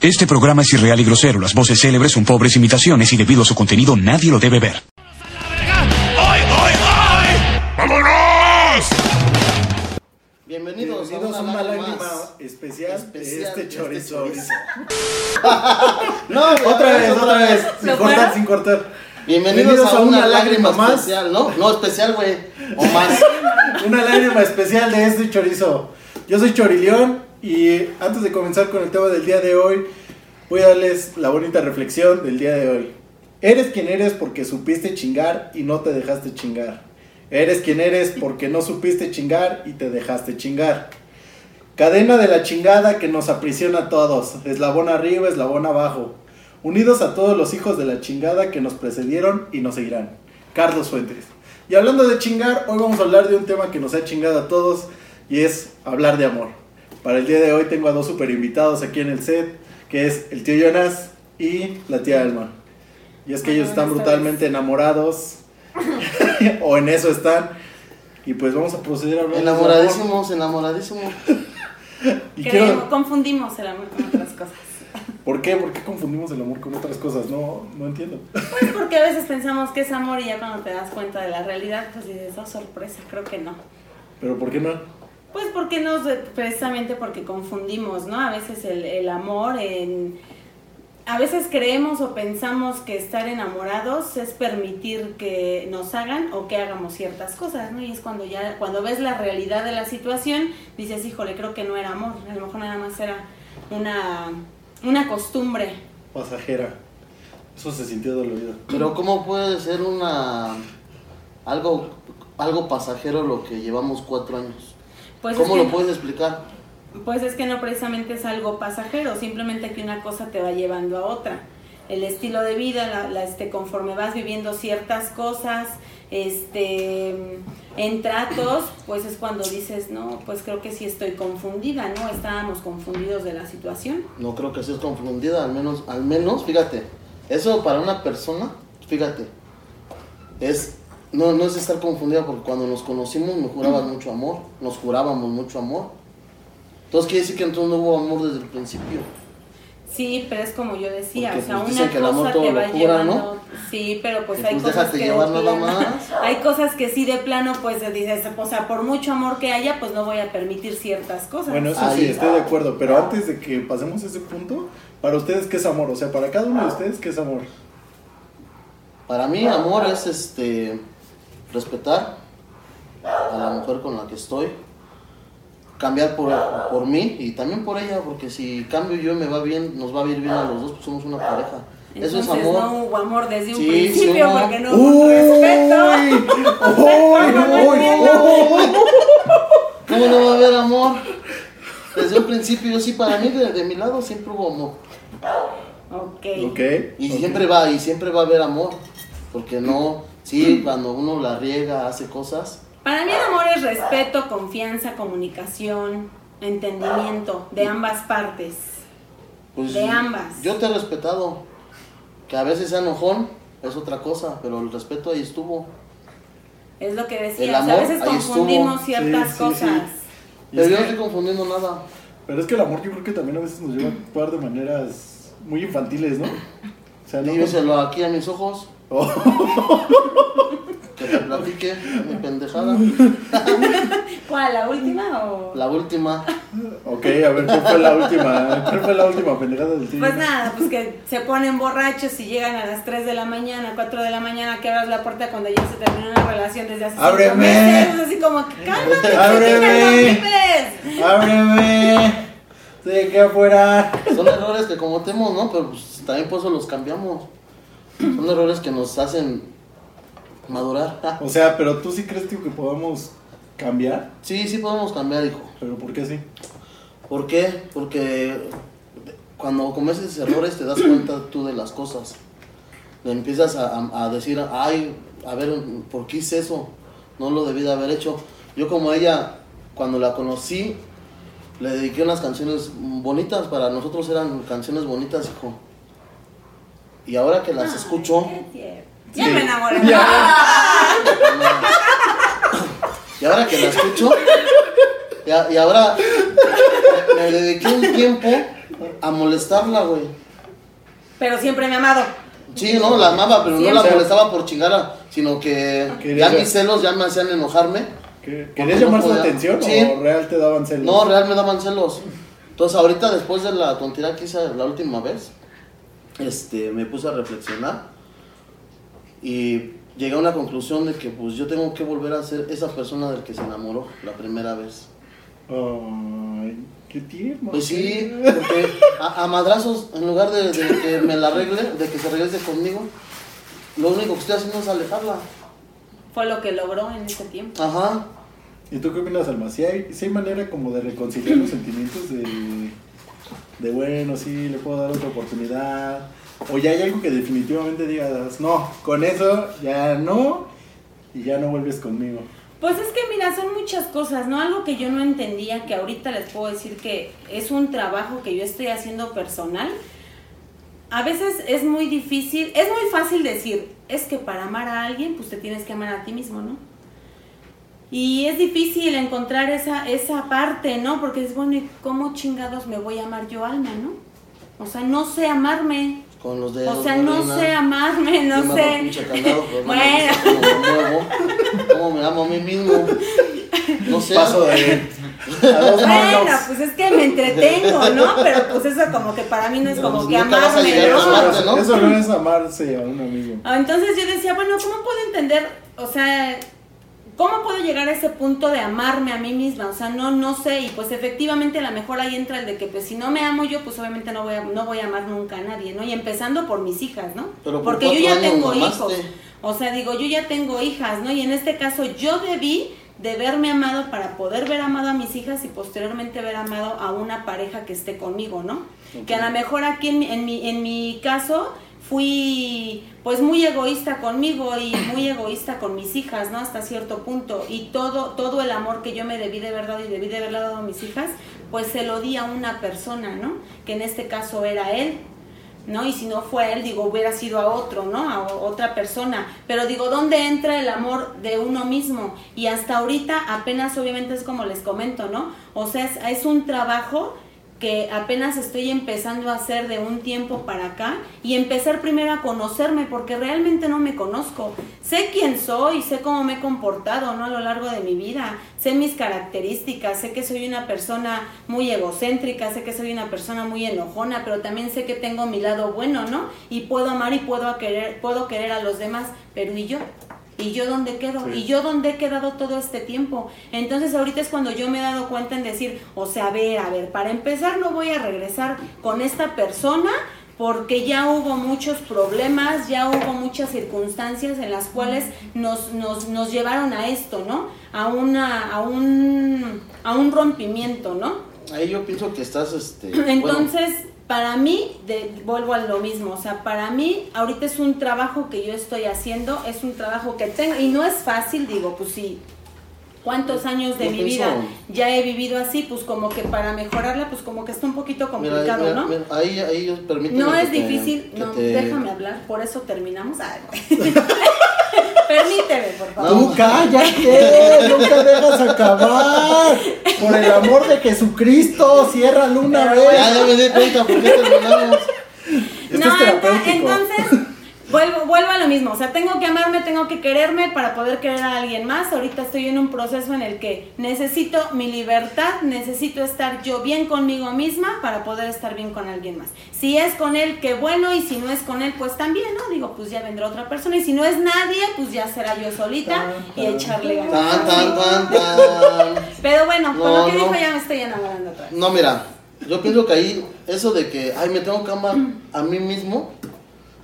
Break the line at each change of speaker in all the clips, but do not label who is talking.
Este programa es irreal y grosero. Las voces célebres son pobres imitaciones y debido a su contenido nadie lo debe ver.
¡Hoy, hoy, hoy! ¡Vámonos!
Bienvenidos,
Bienvenidos a una
lágrima
lágrima
más.
especial,
Especial
de este
de
chorizo.
este chorizo. No,
otra vez, otra vez, sin
¿Lo
cortar, sin cortar.
Bienvenidos, a, una, lágrima, más. especial, ¿no? No, especial, güey. O más.
Una lágrima especial de este chorizo. Yo soy Chorileón y antes de comenzar con el tema del día de hoy, voy a darles la bonita reflexión del día de hoy. Eres quien eres porque supiste chingar y no te dejaste chingar. Eres quien eres porque no supiste chingar y te dejaste chingar. Cadena de la chingada que nos aprisiona a todos, eslabón arriba, eslabón abajo. Unidos a todos los hijos de la chingada que nos precedieron y nos seguirán. Carlos Fuentes. Y hablando de chingar, hoy vamos a hablar de un tema que nos ha chingado a todos y es hablar de amor. Para el día de hoy tengo a dos super invitados aquí en el set, que es el tío Jonas y la tía Alma. Y es que ellos están brutalmente enamorados, o en eso están. Y pues vamos a proceder a hablar.
Enamoradísimos, enamoradísimos.
Y
Creo,
quiero-
confundimos el amor con otras cosas.
¿Por qué? ¿Por qué confundimos el amor con otras cosas? No, no entiendo.
Pues porque a veces pensamos que es amor y ya cuando te das cuenta de la realidad, pues dices, oh, sorpresa, creo que no.
Pero ¿por qué no?
Pues porque nos, precisamente porque confundimos, ¿no? A veces el, el amor en... A veces creemos o pensamos que estar enamorados es permitir que nos hagan o que hagamos ciertas cosas, ¿no? Y es cuando ya, cuando ves la realidad de la situación, dices, híjole, creo que no era amor, a lo mejor nada más era una, una costumbre.
Pasajera. Eso se sintió dolorido.
Pero ¿cómo puede ser una... Algo, algo pasajero lo que llevamos cuatro años?
Pues
¿Cómo
es
lo
que-
puedes explicar?
Pues es que no precisamente es algo pasajero, simplemente que una cosa te va llevando a otra. El estilo de vida, la, la, este, conforme vas viviendo ciertas cosas, este, en tratos, pues es cuando dices, no, pues creo que sí estoy confundida, ¿no? Estábamos confundidos de la situación.
No creo que seas confundida, al menos, al menos, fíjate, eso para una persona, fíjate, es, no, no es estar confundida porque cuando nos conocimos me jurabas mucho amor, nos jurábamos mucho amor. Entonces quiere decir que entonces no hubo amor desde el principio.
Sí, pero es como yo decía,
Porque,
o sea,
pues,
una
que el amor
cosa
todo
te va
cura,
llevando.
¿no?
Sí, pero pues hay
pues,
cosas que
llevar
de
nada
plano-
más.
hay cosas que sí de plano pues dices, o sea, por mucho amor que haya, pues no voy a permitir ciertas cosas.
Bueno, eso
Ahí.
sí, estoy de acuerdo. Pero antes de que pasemos a ese punto, para ustedes, ¿qué es amor? O sea, para cada uno de ustedes, ¿qué es amor?
Para mí amor es este respetar a la mujer con la que estoy, cambiar por, por mí y también por ella, porque si cambio yo me va bien, nos va a ir bien a los dos, pues somos una pareja. Eso es
Entonces,
amor.
no hubo amor desde un
Sí,
principio
sí hubo.
porque no hubo
¡Uy!
respeto.
¡Uy!
no
¡Uy!
¿Cómo no va a haber amor? Desde un principio, yo sí, para mí, de, de mi lado siempre hubo amor.
Ok.
Ok.
Y
ok.
siempre va, y siempre va a haber amor. Porque no, sí, cuando uno la riega, hace cosas,
Para mí el amor es respeto, confianza, comunicación, entendimiento de ambas partes.
pues
De ambas.
yo te he respetado. Que a veces sea enojón, es otra cosa, pero el respeto ahí estuvo.
Es lo que
El
decía. o sea,
amor,
a veces confundimos
estuvo.
ciertas
Sí, sí,
cosas.
Y
Pero
es
yo no
que-
estoy confundiendo nada.
Pero es que el amor yo creo que también a veces nos lleva a actuar de maneras muy infantiles, ¿no? O sea, no...
Dímeselo aquí a mis ojos, que te platique mi pendejada.
¿Cuál? ¿La última o...?
La última,
ok, a ver, ¿cuál fue la última? ¿Cuál fue la última pendejada del tío?
Pues nada, pues que se ponen borrachos y llegan a las 3 de la mañana, 4 de la mañana, que abras la puerta cuando ya se terminó una relación desde hace
¡Ábreme!
meses. Así como, cálmate,
¡Ábreme!
no
¡Ábreme! Sí, que afuera.
son errores que cometemos, ¿no? Pero pues, también por eso los cambiamos. Son errores que nos hacen madurar.
O sea, pero tú sí crees, tío, que podamos cambiar.
Sí, sí podemos cambiar, hijo.
Pero ¿por qué sí?
¿Por qué? Porque cuando cometes errores te das cuenta tú de las cosas. Le empiezas a, a- a decir, ay, a ver, ¿por qué hice eso? No lo debí de haber hecho. Yo como ella, cuando la conocí, le dediqué unas canciones bonitas, para nosotros eran canciones bonitas, hijo. Y ahora que las escucho.
Ya
Sí.
me enamoré.
y ahora que la escucho, y, a- y ahora me dediqué un tiempo a molestarla, güey.
Pero siempre me ha amado.
Sí, no, la amaba, pero no la molestaba por chingarla, sino que ya mis celos ya me hacían enojarme.
¿Qué-
Porque
¿Querías
no
llamar su atención
Sí.
o real te daban celos?
No, real me daban celos. Entonces ahorita después de la tontería que hice la última vez, este, me puse a reflexionar y llegué a una conclusión de que pues yo tengo que volver a ser esa persona del que se enamoró la primera vez.
Ay, qué tierno.
Pues sí, porque a, a madrazos, en lugar de, de que me la arregle, de que se regrese conmigo, lo único que estoy haciendo es alejarla.
Fue lo que logró en ese tiempo.
Ajá.
¿Y tú qué opinas, Alma? ¿Sí hay, sí hay manera como de reconciliar los sentimientos de, de, bueno, sí, le puedo dar otra oportunidad? ¿O ya hay algo que definitivamente digas, no, con eso ya no, y ya no vuelves conmigo?
Pues es que mira, son muchas cosas, ¿no? Algo que yo no entendía, que ahorita les puedo decir que es un trabajo que yo estoy haciendo personal. A veces es muy difícil, es muy fácil decir, es que para amar a alguien, pues te tienes que amar a ti mismo, ¿no? Y es difícil encontrar esa, esa parte, ¿no? Porque es bueno, ¿y cómo chingados me voy a amar yo alma, no? O sea, no sé amarme.
Con los dedos.
O sea, no sé amarme, no
Yo me hago
sé.
pinche candado, pero no me
Bueno.
cómo me amo a mí mismo. No sé.
Paso de
Bueno, pues es que me entretengo, ¿no? Pero pues eso como que para mí no es como
Pues
que amarme, ¿no?
amarte, ¿no?
Eso no es amarse a uno mismo.
Ah, Entonces yo decía, bueno, ¿cómo puedo entender, o sea, cómo puedo llegar a ese punto de amarme a mí misma? O sea, no, no sé, y pues efectivamente a lo mejor ahí entra el de que pues si no me amo yo, pues obviamente no voy a, no voy a amar nunca a nadie, ¿no? Y empezando por mis hijas, ¿no?
Pero por
Porque yo ya tengo hijos. O sea, digo, yo ya tengo hijas, ¿no? Y en este caso yo debí de verme amado para poder ver amado a mis hijas y posteriormente ver amado a una pareja que esté conmigo, ¿no? Que a lo mejor aquí en, mi- en, mi, en mi caso fui pues muy egoísta conmigo y muy egoísta con mis hijas, ¿no? Hasta cierto punto. Y todo, todo el amor que yo me debí de verdad y debí de haberle dado a mis hijas, pues se lo di a una persona, ¿no? Que en este caso era él. ¿no? Y si no fue él, digo, hubiera sido a otro, ¿no? A otra persona. Pero digo, ¿dónde entra el amor de uno mismo? Y hasta ahorita apenas, obviamente es como les comento, ¿no? O sea, es un trabajo que apenas estoy empezando a hacer de un tiempo para acá y empezar primero a conocerme porque realmente no me conozco. Sé quién soy, sé cómo me he comportado ¿no? a lo largo de mi vida, sé mis características, sé que soy una persona muy egocéntrica, sé que soy una persona muy enojona, pero también sé que tengo mi lado bueno, ¿no? Y puedo amar y puedo querer, puedo querer a los demás, pero ¿y yo? ¿Y yo dónde quedo?
Sí.
¿Y yo dónde he quedado todo este tiempo? Entonces ahorita es cuando yo me he dado cuenta en decir, o sea, a ver, a ver, para empezar no voy a regresar con esta persona porque ya hubo muchos problemas, ya hubo muchas circunstancias en las cuales nos, nos, nos llevaron a esto, ¿no? A, una, a, un, a un rompimiento, ¿no?
Ahí yo pienso que estás, este... bueno,
Entonces, para mí, de- vuelvo a lo mismo, o sea, para mí ahorita es un trabajo que yo estoy haciendo, es un trabajo que tengo, y no es fácil, digo, pues sí, cuántos años de
Yo
mi
pienso-
vida ya he vivido así, pues como que para mejorarla, pues como que está un poquito complicado,
mira,
¿no?
mira, ahí, ahí permíteme
No es
te-
difícil, no,
te-
déjame hablar, por eso terminamos. Ay. Permíteme, por favor.
Tú cállate, nunca dejas acabar. Por el amor de Jesucristo, ciérralo una
Pero
vez.
Ya, ya me di cuenta por qué terminamos.
Esto
no,
es
ento-
terapéutico.
entonces, vuelvo, vuelvo a lo mismo. O sea, tengo que amarme, tengo que quererme para poder querer a alguien más. Ahorita estoy en un proceso en el que necesito mi libertad, necesito estar yo bien conmigo misma para poder estar bien con alguien más. Si es con él, qué bueno, y si no es con él, pues también, ¿no? Digo, pues ya vendrá otra persona. Y si no es nadie, pues ya será yo solita
Tan,
y echarle ganas.
Tan, tan, tan, tan.
Pero bueno, con lo que
no.
dijo ya me estoy enamorando otra vez.
No, mira, yo pienso que ahí, eso de que, ay, me tengo que amar a mí mismo,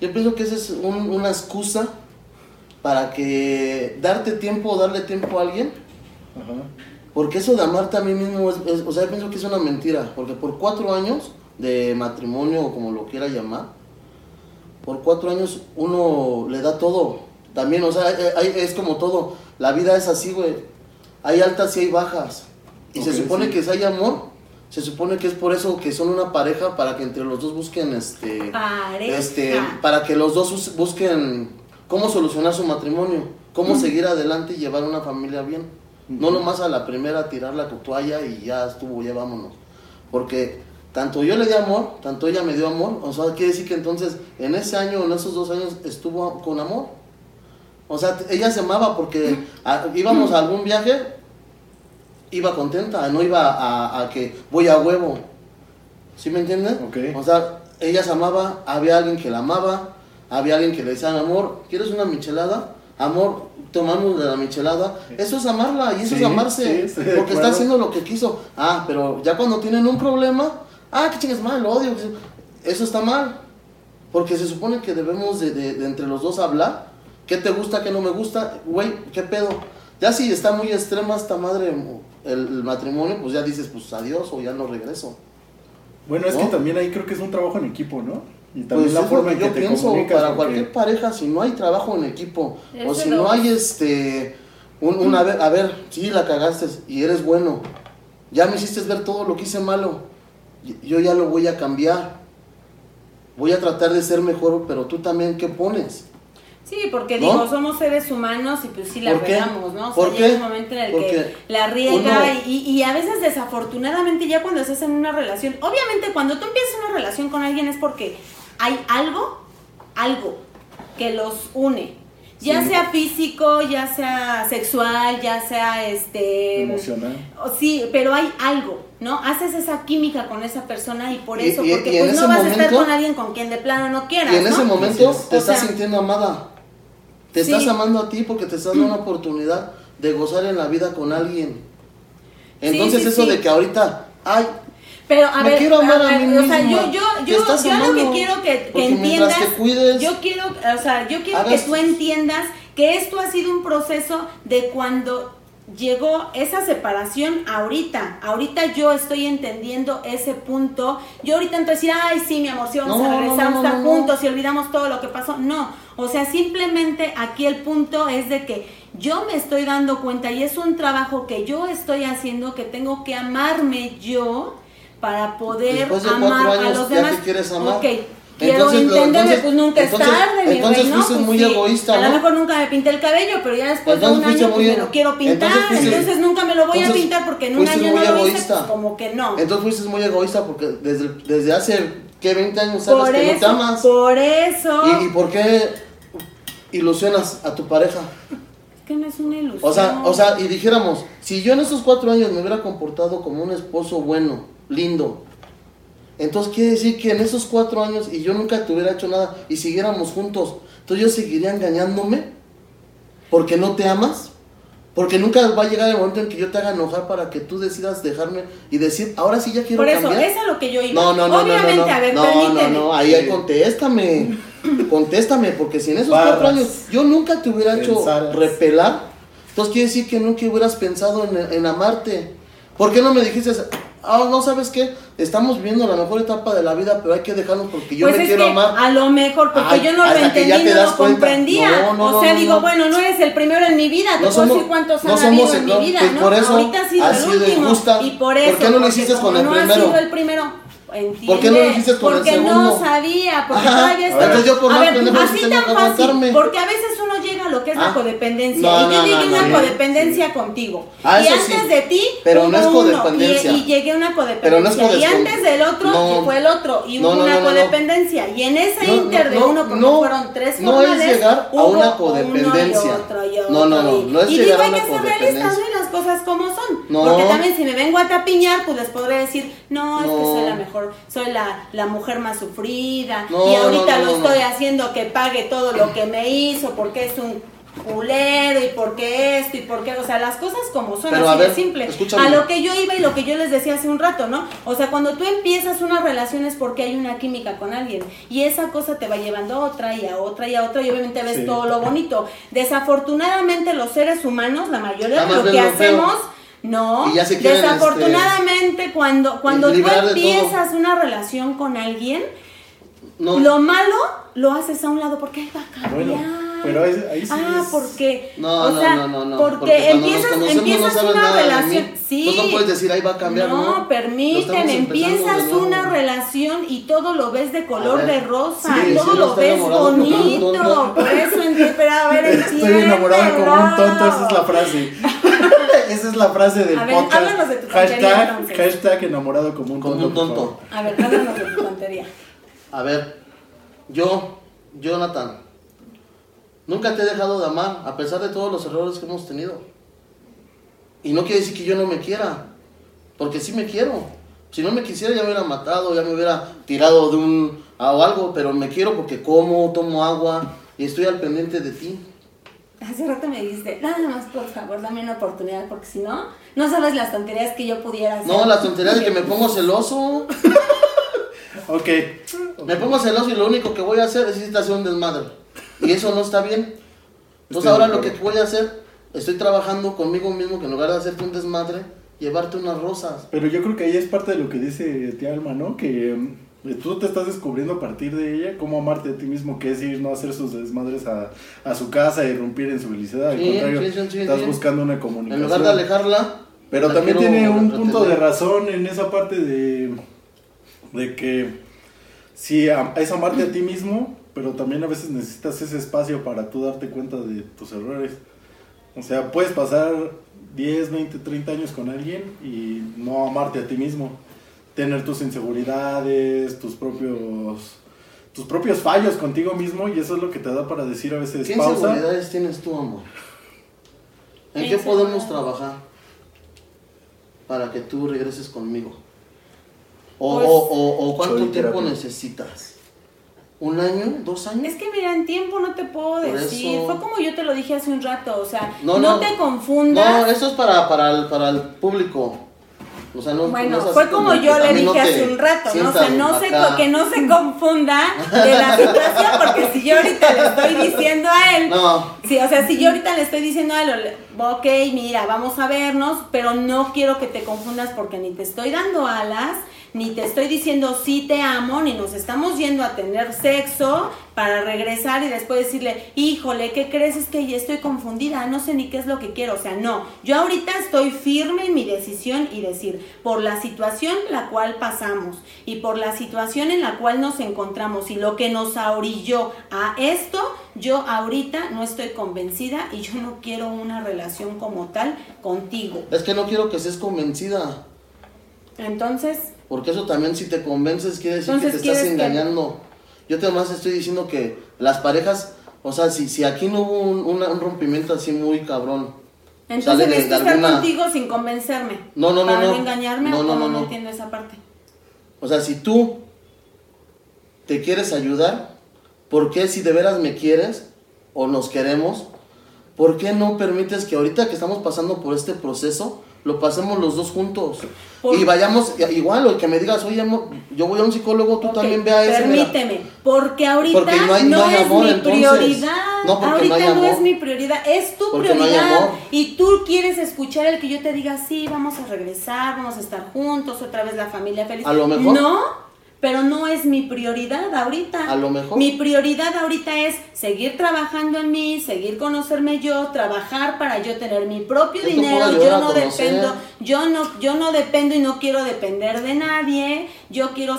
yo pienso que esa es un- una excusa para que darte tiempo o darle tiempo a alguien,
Ajá.
porque eso de amarte a mí mismo, es, es- o sea, yo pienso que es una mentira, porque por cuatro años de matrimonio o como lo quiera llamar, por cuatro años uno le da todo, también, o sea, eh, hay- es como todo, la vida es así, güey, hay altas y hay bajas, y se supone
sí.
que si hay amor, se supone que es por eso que son una pareja, para que entre los dos busquen, este,
Pareja.
este, para que los dos bus- busquen cómo solucionar su matrimonio, cómo seguir adelante y llevar una familia bien. No nomás a la primera tirar la toalla y ya estuvo, ya vámonos. Porque tanto yo le di amor, tanto ella me dio amor. O sea, quiere decir que entonces en ese año, en esos dos años, estuvo con amor. O sea, ella se amaba porque a- íbamos a algún viaje, iba contenta, no iba a, a que voy a huevo. ¿Sí me entiendes?
Ok.
O sea, ella se amaba, había alguien que la amaba, había alguien que le decía, amor, ¿quieres una michelada? Amor, tomamos de la michelada. Eso es amarla y eso
Sí,
es amarse.
sí,
porque está haciendo lo que quiso. Ah, pero ya cuando tienen un problema, ah, qué chingas mal, odio. Eso está mal. Porque se supone que debemos de, de- de entre los dos hablar. ¿Qué te gusta, qué no me gusta? Güey, ¿qué pedo? Ya si está muy extrema esta madre el, el matrimonio, pues ya dices, pues adiós o ya no regreso.
Bueno, es que también ahí creo que es un trabajo en equipo, ¿no? Y
Pues
también la
es lo
forma
que
en que
yo
te
pienso,
comunicas.
para
porque-
cualquier pareja, si no hay trabajo en equipo, o si no hay este, un, una vez, a ver, sí la cagaste y eres bueno, ya me hiciste ver todo lo que hice malo, yo ya lo voy a cambiar, voy a tratar de ser mejor, pero tú también, ¿qué pones?
Sí, porque
¿No?
digo, somos seres humanos y pues sí la regamos, ¿no? O sea,
¿Por
llega
qué?
un momento en el
Porque
que la riega
uno-
y, y a veces desafortunadamente ya cuando estás en una relación, obviamente cuando tú empiezas una relación con alguien es porque hay algo, algo que los une. Ya
Sí.
sea físico, ya sea sexual, ya sea este
Emocional.
o Sí, pero hay algo, ¿no? Haces esa química con esa persona y por eso,
y-
porque
y
pues no vas a estar
momento-
con alguien con quien de plano no quieras,
Y en
¿no?
ese momento te estás
sea-
sintiendo amada, te
Sí.
estás amando a ti porque te estás dando una oportunidad de gozar en la vida con alguien. Entonces
sí,
eso de que ahorita, ay,
Pero a
Me
ver,
quiero amar a mí
o sea,
misma.
yo, yo, yo, yo lo que quiero que, entiendas,
te cuides,
yo quiero, o sea, yo quiero
hagas-
que tú entiendas que esto ha sido un proceso de cuando llegó esa separación ahorita, ahorita yo estoy entendiendo ese punto, yo ahorita a decir, ay sí mi amor, sí vamos
No,
a regresar,
no, no.
juntos y olvidamos todo lo que pasó, no, o sea, simplemente aquí el punto es de que yo me estoy dando cuenta y es un trabajo que yo estoy haciendo, que tengo que amarme yo para poder
de
amar a los
ya
demás.
te quieres amar.
Ok, quiero entenderme, pues nunca
entonces-
es tarde, mi
entonces
¿no?
fuiste
Pues
muy
sí,
egoísta,
A lo
¿no?
mejor nunca me pinté el cabello, pero ya después
Entonces
de un año pues me lo quiero pintar,
entonces
nunca me lo voy a pintar porque en un año no lo hice, pues como que no.
Entonces fuiste muy egoísta porque desde, desde hace, ¿qué? 20 años sabes
por
que no te
eso,
amas.
por eso,
¿Y, ¿Y por qué ilusionas a tu pareja?
es que no es una ilusión.
O sea, o sea, y dijéramos, si yo en esos cuatro años me hubiera comportado como un esposo bueno, lindo, entonces quiere decir que en esos cuatro años y yo nunca te hubiera hecho nada y siguiéramos juntos, entonces yo seguiría engañándome porque no te amas, porque nunca va a llegar el momento en que yo te haga enojar para que tú decidas dejarme y decir, ahora sí ya quiero
por eso,
cambiar.
eso es lo que yo iba.
No, no, no,
Obviamente,
no, no, no,
a ver,
no,
permíteme.
no, no, ahí, ahí contéstame, contéstame, porque si en esos
Barras.
cuatro años yo nunca te hubiera hecho
Pensaras.
repelar, entonces quiere decir que nunca hubieras pensado en, en amarte. ¿Por qué no me dijiste, ah, no sabes qué, estamos viviendo la mejor etapa de la vida, pero hay que dejarnos porque yo
pues
me quiero amar?
a lo mejor, porque
Ay,
yo no lo entendí,
te
no lo comprendía.
No, no,
o sea, digo,
no.
bueno, no eres el primero en mi vida, te
No
puedo decir cuántos han habido en
el-
mi vida, ¿no?
por eso
Ahorita ha sido
ha
el
sido
último.
injusta.
Y por
¿Por
eso,
qué no lo
porque
hiciste con el
no
primero?
ha sido el primero. ¿entiende?
¿Por qué no lo hiciste con el
porque no
segundo?
sabía, porque
Ajá.
todavía estaba...
Entonces yo por
a ver, así tan fácil, porque a veces lo que es
Ah.
la codependencia.
No,
y yo
no,
llegué a
no,
una
no.
codependencia contigo.
Ah,
y antes
sí.
de ti,
Pero no es
hubo uno,
codependencia.
Y, y llegué a una codependencia.
Pero es
y antes del otro, y fue el otro. Y hubo una codependencia. Y en ese
No,
inter de
no,
uno, porque
no,
fueron tres
no es llegar a una
uno
codependencia.
y otro y otro
No, no, no, no es
y
llegar
digo,
a
hay
una
que ser
codependencia.
Cosas como son.
No.
Porque también si me vengo a tapiñar, pues les podré decir, no, es que soy la mejor, soy la, la mujer más sufrida.
No,
y ahorita lo estoy haciendo que pague todo lo que me hizo, porque es un culero y porque esto y porque, o sea, las cosas como son,
Pero,
así de simple.
escúchame.
A lo que yo iba y lo que yo les decía hace un rato, ¿no? O sea, cuando tú empiezas una relación es porque hay una química con alguien y esa cosa te va llevando a otra y a otra y a otra y obviamente ves
Sí.
todo lo bonito. Desafortunadamente los seres humanos, la mayoría de lo que
lo feo.
hacemos no,
Y ya se quieren,
desafortunadamente cuando cuando tú empiezas una relación con alguien,
No.
lo malo lo haces a un lado porque ahí va a cambiar.
Bueno, pero ahí, ahí sí
Ah,
es-
porque,
No,
o
no,
sea,
no, no, no.
porque, empiezas, empiezas
no
una relación, sí,
Pues no puedes decir, ahí va a cambiar, ¿no?
no, permíteme, empiezas una relación y todo lo ves de color de rosa,
sí,
todo
sí,
lo ves bonito, por eso, pero a ver,
Estoy enamorado como un tonto, esa es la frase. esa es la frase del
A ver,
podcast.
háblanos de tu tontería,
hashtag,
entonces.
hashtag enamorado como un
Como
tonto.
un tonto.
A ver, háblanos de tu tontería.
A ver, yo, Jonathan, nunca te he dejado de amar, a pesar de todos los errores que hemos tenido. Y no quiere decir que yo no me quiera, porque sí me quiero. Si no me quisiera ya me hubiera matado, ya me hubiera tirado de un o algo, pero me quiero porque como, tomo agua y estoy al pendiente de ti.
Hace rato me dijiste, nada más por favor, dame una oportunidad, porque si no, no sabes las tonterías que yo pudiera hacer.
No, la tontería de que me pongo celoso.
Ok.
Me pongo celoso y lo único que voy a hacer es irte a hacer un desmadre. Y eso no está bien. Entonces ahora lo que voy a hacer, estoy trabajando conmigo mismo que en lugar de hacerte un desmadre, llevarte unas rosas.
Pero yo creo que ahí es parte de lo que dice tía Alma, ¿no? Que mm, tú te estás descubriendo a partir de ella cómo amarte a ti mismo, que es ir, no hacer sus desmadres a, a su casa y irrumpir en su felicidad. Al
Sí,
contrario,
sí, sí,
estás buscando una
En
comunicación.
lugar de alejarla.
Pero también tiene un
retener.
punto de razón en esa parte de, de que si es amarte a ti mismo, pero también a veces necesitas ese espacio para tú darte cuenta de tus errores. O sea, puedes pasar 10, 20, 30 años con alguien y no amarte a ti mismo. Tener tus inseguridades, tus propios tus propios fallos contigo mismo y eso es lo que te da para decir a veces
¿Qué
pausa.
inseguridades tienes tú, amor? ¿En
¿Qué
qué podemos trabajar para que tú regreses conmigo? ¿O,
Pues-
o, o- o cuánto tiempo necesitas? ¿Un año? ¿Dos años?
Es que mira, en tiempo no te puedo decir.
eso-
Fue como yo te lo dije hace un rato, o sea,
No,
no,
no.
te confundas.
No, eso es para, para, el, para el público. O sea, no,
Bueno,
no
fue como yo le
no
dije hace un rato, ¿no? O sea, no se, que no se confunda de la situación, porque si yo ahorita le estoy diciendo a él,
No,
sí, o sea, si yo ahorita le estoy diciendo a él, ok, mira, vamos a vernos, pero no quiero que te confundas porque ni te estoy dando alas, ni te estoy diciendo sí te amo, ni nos estamos yendo a tener sexo para regresar y después decirle, híjole, ¿qué crees? Es que ya estoy confundida, no sé ni qué es lo que quiero. O sea, no, yo ahorita estoy firme en mi decisión y decir, por la situación la cual pasamos y por la situación en la cual nos encontramos y lo que nos ahorilló a esto, yo ahorita no estoy convencida y yo no quiero una relación como tal contigo.
es que no quiero que seas convencida.
Entonces,
Porque eso también si te convences quiere decir
Entonces,
que te estás
¿quieres que-
engañando. Yo te más estoy diciendo que las parejas, o sea, si, si aquí no hubo un, una- un rompimiento así muy cabrón.
entonces
de-
estar
alguna-
contigo sin convencerme.
No, no, no,
Para no,
no.
engañarme
No, no, no
no. entiendo esa parte.
O sea, si tú te quieres ayudar, ¿por qué si de veras me quieres o nos queremos, por qué no permites que ahorita que estamos pasando por este proceso, lo pasemos los dos juntos?
Por-
Y vayamos, igual, o el que me digas, oye, amor, yo voy a un psicólogo, tú también ve a ese. mira".
Permíteme, porque ahorita
Porque no
no,
hay- no hay
es
amor,
mi
entonces.
prioridad.
No, porque
ahorita
no hay
no
amor.
es mi prioridad, es tu
Porque no
prioridad. Y tú quieres escuchar el que yo te diga, sí, vamos a regresar, vamos a estar juntos, otra vez la familia feliz.
A lo mejor.
No, pero no es mi prioridad ahorita.
A lo mejor.
Mi prioridad ahorita es seguir trabajando en mí, seguir conocerme yo, trabajar para yo tener mi propio
Yo
dinero. Yo no dependo, yo no, yo no dependo y no quiero depender de nadie. Yo quiero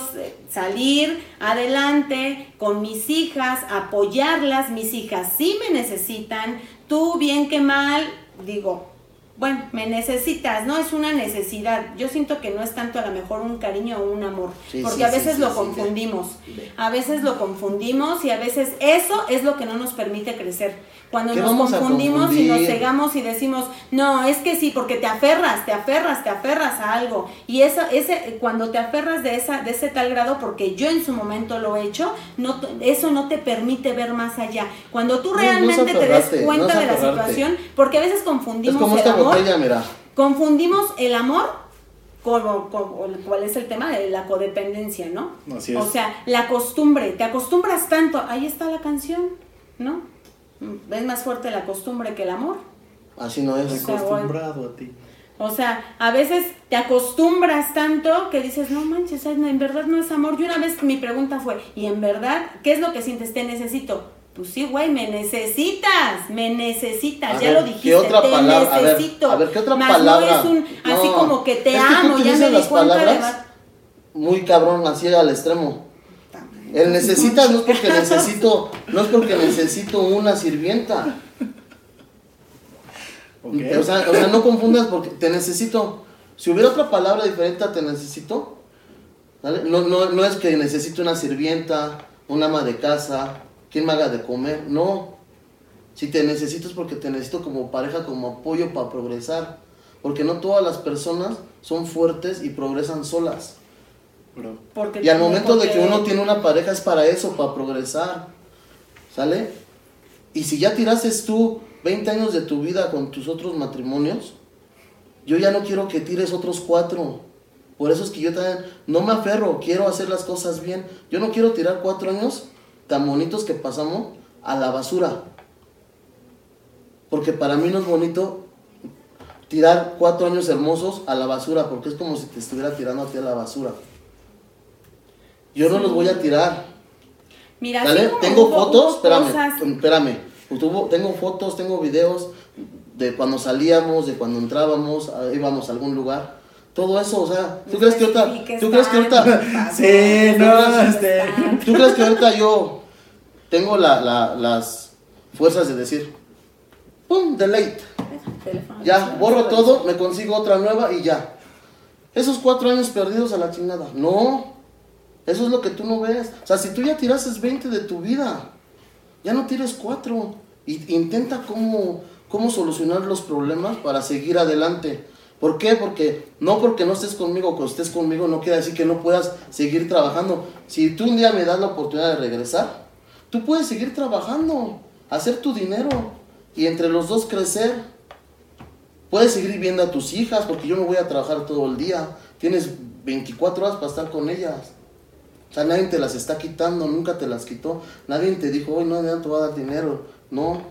salir adelante con mis hijas, apoyarlas. Mis hijas sí me necesitan. Tú bien que mal, digo, bueno, me necesitas, no es una necesidad. Yo siento que no es tanto a lo mejor un cariño o un amor,
Sí,
porque
sí,
a veces
sí,
lo confundimos. A veces lo confundimos y a veces eso es lo que no nos permite crecer. Cuando
¿Qué
nos confundimos y nos cegamos y decimos, no, es que sí, porque te aferras, te aferras, te aferras a algo. Y eso, ese, cuando te aferras de, esa, de ese tal grado, porque yo en su momento lo he hecho, no, eso no te permite ver más allá. Cuando tú
No, no es
realmente te des
no
cuenta de la situación, porque a veces
Es
confundimos
como
el
esta
amor.
botella, mira.
Confundimos el amor con, con- cuál es el tema de la codependencia, ¿no?
Así es.
O sea, la costumbre, te acostumbras tanto, ahí está la canción, ¿no? Es más fuerte la costumbre que el amor.
Así no es.
sea,
Acostumbrado a ti.
O sea, a veces te acostumbras tanto que dices, no manches, en verdad no es amor. Y una vez mi pregunta fue, ¿y en verdad qué es lo que sientes? Te necesito. Pues sí, güey, me necesitas, me necesitas,
A
ya
ver,
lo
¿qué
dijiste,
otra
te
palabra? A ver,
necesito.
a ver, ¿qué otra
Mas
palabra?
no es un, así
No,
como que te
es que tú
amo, ya me di
las
cuenta de...
palabras Muy cabrón, así al extremo. El necesitas no es porque necesito, no es porque necesito una sirvienta. O, sea, o sea, no confundas porque te necesito. Si hubiera otra palabra diferente a te necesito, ¿vale? No, no, no es que necesito una sirvienta, un ama de casa, quien me haga de comer, no. Si te necesito es porque te necesito como pareja, como apoyo para progresar. Porque no todas las personas son fuertes y progresan solas.
Bro.
Porque,
Y al momento de que uno tiene una pareja es para eso, para progresar. ¿Sale? Y si ya tiraste tú 20 años de tu vida con tus otros matrimonios, yo ya no quiero que tires otros cuatro. Por eso es que yo también no me aferro, quiero hacer las cosas bien. Yo no quiero tirar cuatro años tan bonitos que pasamos a la basura. Porque para mí no es bonito tirar cuatro años hermosos a la basura, porque es como si te estuviera tirando a ti a la basura. Yo no los voy a tirar.
Mira,
Tengo fotos, espérame,
cosas-
espérame. Tengo fotos, tengo videos de cuando salíamos, de cuando entrábamos, íbamos a algún lugar. Todo eso, o sea, ¿tú crees que ahorita, tú crees que ahorita,
Sí, no, este-
tú crees que ahorita yo tengo la, la- las fuerzas de decir, pum, delete, ya, borro todo, me consigo otra nueva y ya. Esos cuatro años perdidos a la chingada. No, eso es lo que tú no ves. O sea, si tú ya tirases 20 de tu vida, ya no tires cuatro. Y intenta cómo, cómo solucionar los problemas para seguir adelante. ¿Por qué? Porque no porque no estés conmigo que estés conmigo no quiere decir que no puedas seguir trabajando. Si tú un día me das la oportunidad de regresar, tú puedes seguir trabajando, hacer tu dinero y entre los dos crecer. Puedes seguir viendo a tus hijas porque yo me voy a trabajar todo el día. Tienes 24 horas para estar con ellas. O sea, nadie te las está quitando, nunca te las quitó. Nadie te dijo, hoy no, ya te voy a dar dinero. No.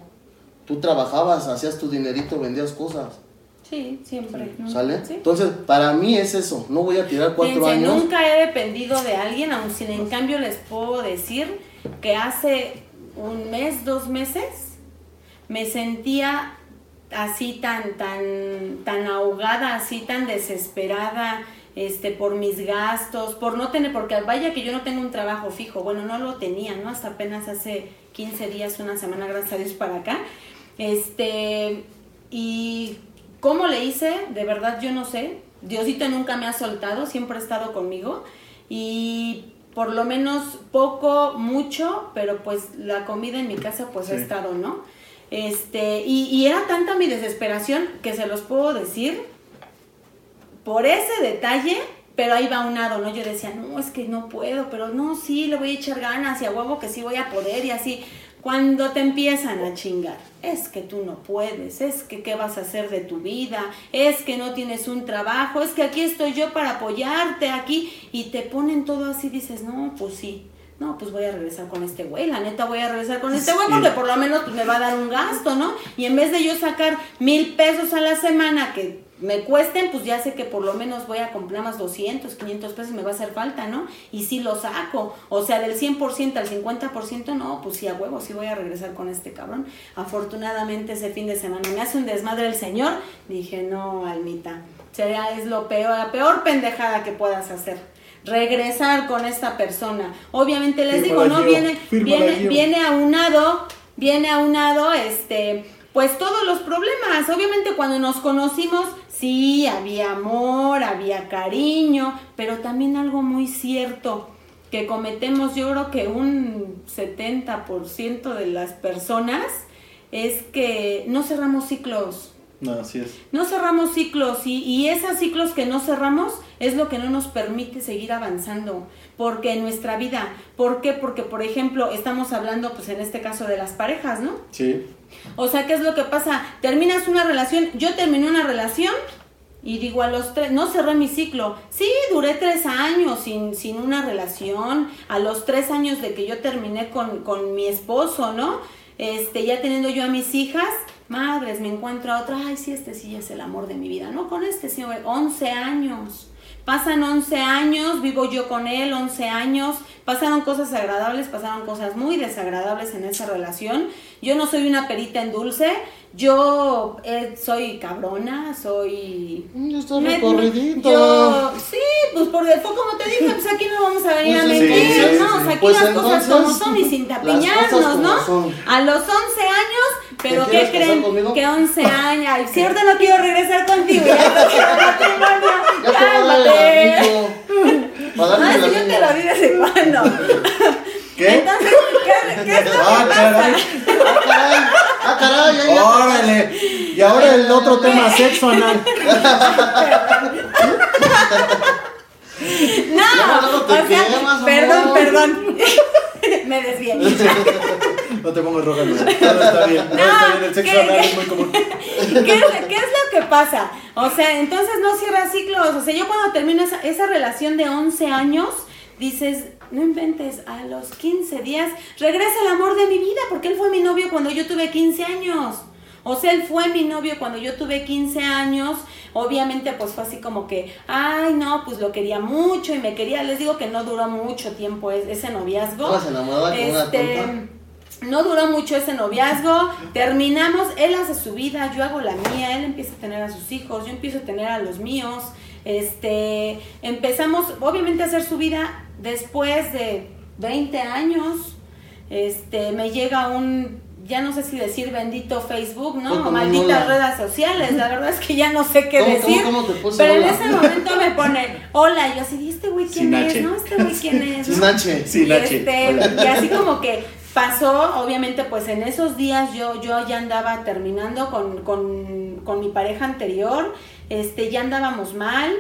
Tú trabajabas, hacías tu dinerito, vendías cosas.
Sí, siempre. ¿no?
¿Sale?
Sí.
Entonces, para mí es eso. No voy a tirar cuatro
Fíjense,
años.
nunca he dependido de alguien, aun si en cambio les puedo decir que hace un mes, dos meses, me sentía así tan, tan, tan ahogada, así tan desesperada, este, por mis gastos, por no tener, porque vaya que yo no tengo un trabajo fijo, bueno, no lo tenía, ¿no? Hasta apenas hace 15 días, una semana, gracias a Dios, para acá. Este, y cómo le hice, de verdad yo no sé. Diosito nunca me ha soltado, siempre ha estado conmigo. Y por lo menos poco, mucho, pero pues la comida en mi casa pues ha
Sí.
estado, ¿no? Este, y, y era tanta mi desesperación que se los puedo decir por ese detalle, pero ahí va unado, ¿no? Yo decía, no, es que no puedo, pero no, sí, le voy a echar ganas y a huevo que sí voy a poder y así. Cuando te empiezan a chingar, es que tú no puedes, es que qué vas a hacer de tu vida, es que no tienes un trabajo, es que aquí estoy yo para apoyarte aquí y te ponen todo así, dices, no, pues sí. No, pues voy a regresar con este güey, la neta voy a regresar con este güey porque por lo menos me va a dar un gasto, ¿no? Y en vez de yo sacar mil pesos a la semana que me cuesten, pues ya sé que por lo menos voy a comprar más 200, 500 pesos me va a hacer falta, ¿no? Y si lo saco, o sea, del 100% al 50%, no, pues sí, a huevo, sí voy a regresar con este cabrón. Afortunadamente ese fin de semana me hace un desmadre el señor, dije, no, almita, sería, es lo peor, la peor pendejada que puedas hacer. Regresar con esta persona. Obviamente les digo, no viene, viene, viene aunado, viene aunado, este, pues todos los problemas. Obviamente cuando nos conocimos, sí, había amor, había cariño, pero también algo muy cierto que cometemos, yo creo que un 70% de las personas es que no cerramos ciclos.
No, así es.
No cerramos ciclos y, y esos ciclos que no cerramos es lo que no nos permite seguir avanzando. Porque en nuestra vida, ¿por qué? Porque, por ejemplo, estamos hablando, pues en este caso de las parejas, ¿no?
Sí.
O sea, ¿qué es lo que pasa? Terminas una relación, yo terminé una relación y digo a los tres, no cerré mi ciclo. Sí, duré tres años sin, sin una relación, a los tres años de que yo terminé con, con mi esposo, ¿no? Este, ya teniendo yo a mis hijas, madres, me encuentro a otra, ay, sí, este sí es el amor de mi vida, ¿no? Con este sí, güey, 11 años. Pasan 11 años, vivo yo con él 11 años, pasaron cosas agradables, pasaron cosas muy desagradables en esa relación. Yo no soy una perita en dulce, yo eh, soy cabrona, soy...
Mm, Ya está
Me-
recorridito.
Yo, sí, pues por default, como te dije, pues aquí no vamos a venir a
Pues
sí,
mentir,
sí,
¿no? O sea, aquí
Pues
las cosas como son y sin tapiñarnos, ¿no?
son.
A los 11 años Pero
¿Te
¿qué creen? Que 11 años. Ay, ahorita no quiero regresar contigo, ya no Cálmate. si yo te lo vi desde cuándo.
¿Qué?
Entonces, ¿qué, qué es lo que
Ah, caray.
Ah, caray. Ah, caray. ahí ya-
Órale. Y ahora el otro tema, sexo anal.
No,
no
o sea, perdón, perdón. Me desvié.
No te pongas roja, no. Todo está bien. Todo está bien. El sexo
¿qué?
anal es muy común.
¿Qué es, qué es lo que pasa? O sea, entonces no cierra ciclos. O sea, yo cuando termino esa, esa relación de 11 años, dices, no inventes, a los 15 días regresa el amor de mi vida, porque él fue mi novio cuando yo tuve 15 años. O sea, él fue mi novio cuando yo tuve 15 años. Obviamente, pues fue así como que, ay, no, pues lo quería mucho y me quería. Les digo que no duró mucho tiempo es- ese noviazgo.
Estabas enamorada como una
Este,
tonta.
No duró mucho ese noviazgo, terminamos, él hace su vida, yo hago la mía, él empieza a tener a sus hijos, yo empiezo a tener a los míos, este, empezamos obviamente a hacer su vida después de 20 años, este, me llega un, ya no sé si decir bendito Facebook, ¿no?
un
Malditas
hola.
redes sociales, la verdad es que ya no sé qué
¿Cómo,
decir,
cómo, cómo te puso
pero en ese momento me pone, hola, y yo así, ¿y este güey quién
Sin
es?
H.
¿No? ¿Este güey quién es?
Sin
¿no?
H.
Sin
y,
H.
este, y así como que pasó, obviamente pues en esos días yo, yo ya andaba terminando con, con, con mi pareja anterior, este, ya andábamos mal.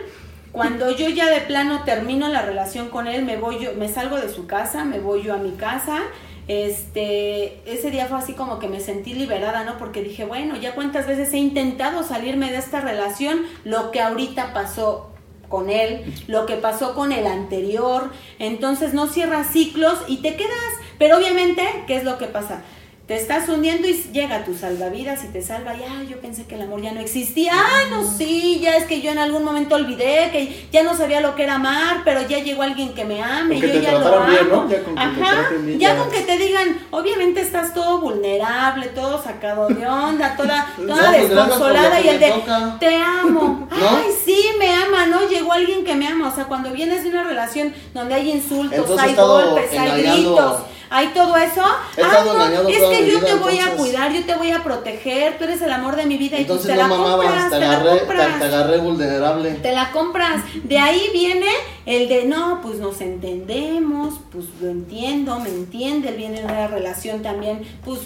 Cuando yo ya de plano termino la relación con él, me voy yo, me salgo de su casa, me voy yo a mi casa. Este, ese día fue así como que me sentí liberada, ¿no? Porque dije, bueno, ya cuántas veces he intentado salirme de esta relación, lo que ahorita pasó con él, lo que pasó con el anterior, entonces no cierras ciclos y te quedas, pero obviamente, ¿qué es lo que pasa? Te estás hundiendo y llega tu salvavidas y te salva, ya, yo pensé que el amor ya no existía, ay, no, sí, ya es que yo en algún momento olvidé, que ya no sabía lo que era amar, pero ya llegó alguien que me ame, yo
te
ya lo
trataron bien,
amo.
¿no? Ya con que te
Ajá,
bien,
ya
ya.
con que te digan, obviamente estás todo vulnerable, todo sacado de onda, toda, toda desconsolada y el de,
toca.
te amo,
¿No?
ay, sí, me ama, ¿no? Llegó alguien que me ama. O sea, cuando vienes de una relación donde hay insultos,
Entonces
hay golpes, hay gritos, hay todo eso. Ah, no, es que yo
vida,
te voy a cuidar, yo te voy a proteger, tú eres el amor de mi vida y tú te
no
la
mamabas,
compras,
te
te la
agarré, te,
compras.
te agarré vulnerable.
Te la compras. De ahí viene el de, no, pues nos entendemos, pues lo entiendo, me entiende, viene una relación también, pues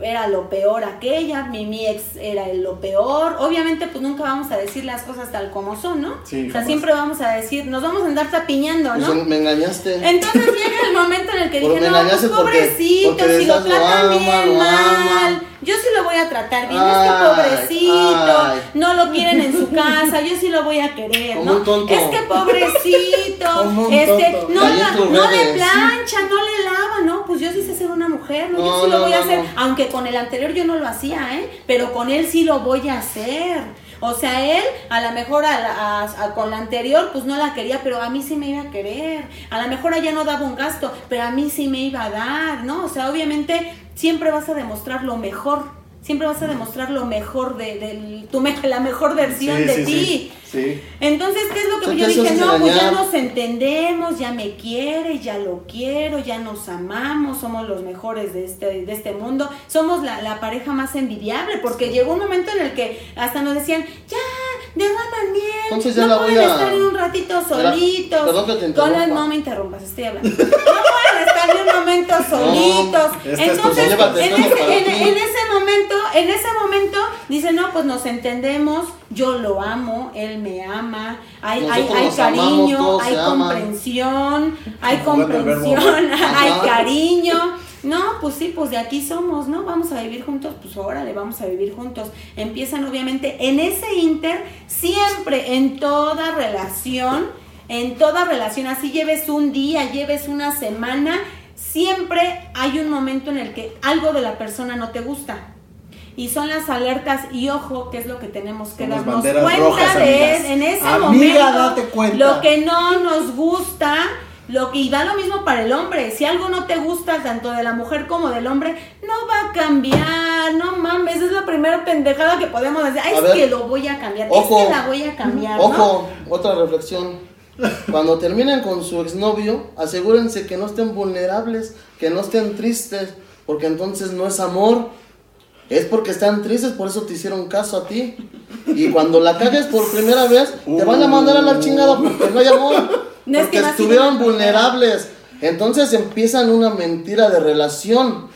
era lo peor aquella, mi, mi ex era lo peor. Obviamente, pues nunca vamos a decir las cosas tal como son, ¿no?
Sí,
o sea, siempre vamos a decir, nos vamos a andar tapiñando,
Pues,
¿no?
me engañaste.
Entonces llega el momento en el que
Pero
dije, no, pues pobrecito, si lo tratan bien mal, yo sí lo voy a tratar bien,
Ay,
es que pobrecito,
ay.
no lo quieren en su casa, yo sí lo voy a querer,
Como
¿no?
un tonto.
Es que pobrecito,
un
este,
tonto.
no, la- no le plancha, no le lava, no, pues yo sí sé ser una mujer, ¿no? yo sí lo
no,
voy a hacer, aunque con el anterior yo no lo hacía, ¿eh? Pero con él sí lo voy a hacer. O sea, él a lo mejor a la- a- a- con la anterior pues no la quería, pero a mí sí me iba a querer. A lo mejor allá no daba un gasto, pero a mí sí me iba a dar, ¿no? O sea, obviamente siempre vas a demostrar lo mejor. Siempre vas a demostrar lo mejor de, del- tu la mejor versión
Sí,
de
sí,
ti.
sí.
Entonces, ¿qué es lo que
O sea,
yo
que
dije? No, pues ya nos entendemos, ya me quiere, ya lo quiero, ya nos amamos, somos los mejores de este, de este mundo, somos la, la pareja más envidiable, porque llegó un momento en el que hasta nos decían, ya, derraman miel,
Entonces ya
no
la
pueden
voy a-
estar un ratito solitos.
perdón que te interrumpa.
no me interrumpas, estoy hablando. No pueden estar ni un momento solitos.
esta es tu
Entonces,
llévate
en ese,
para
en-
ti.
en ese momento, en ese momento, dice, no, pues nos entendemos, yo lo amo, él me ama, hay, hay,
amamos,
cariño, hay comprensión, hay comprensión, hay cariño. No, pues sí, pues de aquí somos, ¿no? Vamos a vivir juntos, pues órale, vamos a vivir juntos. Empiezan obviamente en ese inter, siempre en toda relación, en toda relación, así lleves un día, lleves una semana, siempre hay un momento en el que algo de la persona no te gusta. Y son las alertas y ojo, que es lo que tenemos que
Son
darnos cuenta
rojas,
de
amigas.
en ese
Amiga,
momento.
date cuenta.
Lo que no nos gusta, lo que y da lo mismo para el hombre. Si algo no te gusta tanto de la mujer como del hombre, no va a cambiar. No mames, es la primera pendejada que podemos decir. Ay,
A
es
ver.
que lo voy a cambiar.
Ojo.
Es que la voy a cambiar. ¿no?
Ojo, otra reflexión. Cuando terminen con su exnovio, asegúrense que no estén vulnerables, que no estén tristes, porque entonces no es amor. Es porque están tristes, por eso te hicieron caso a ti. Y cuando la cagues por primera vez, te van a mandar a la chingada porque no hay amor.
No,
porque estuvieron vulnerables. Entonces empiezan una mentira de relación.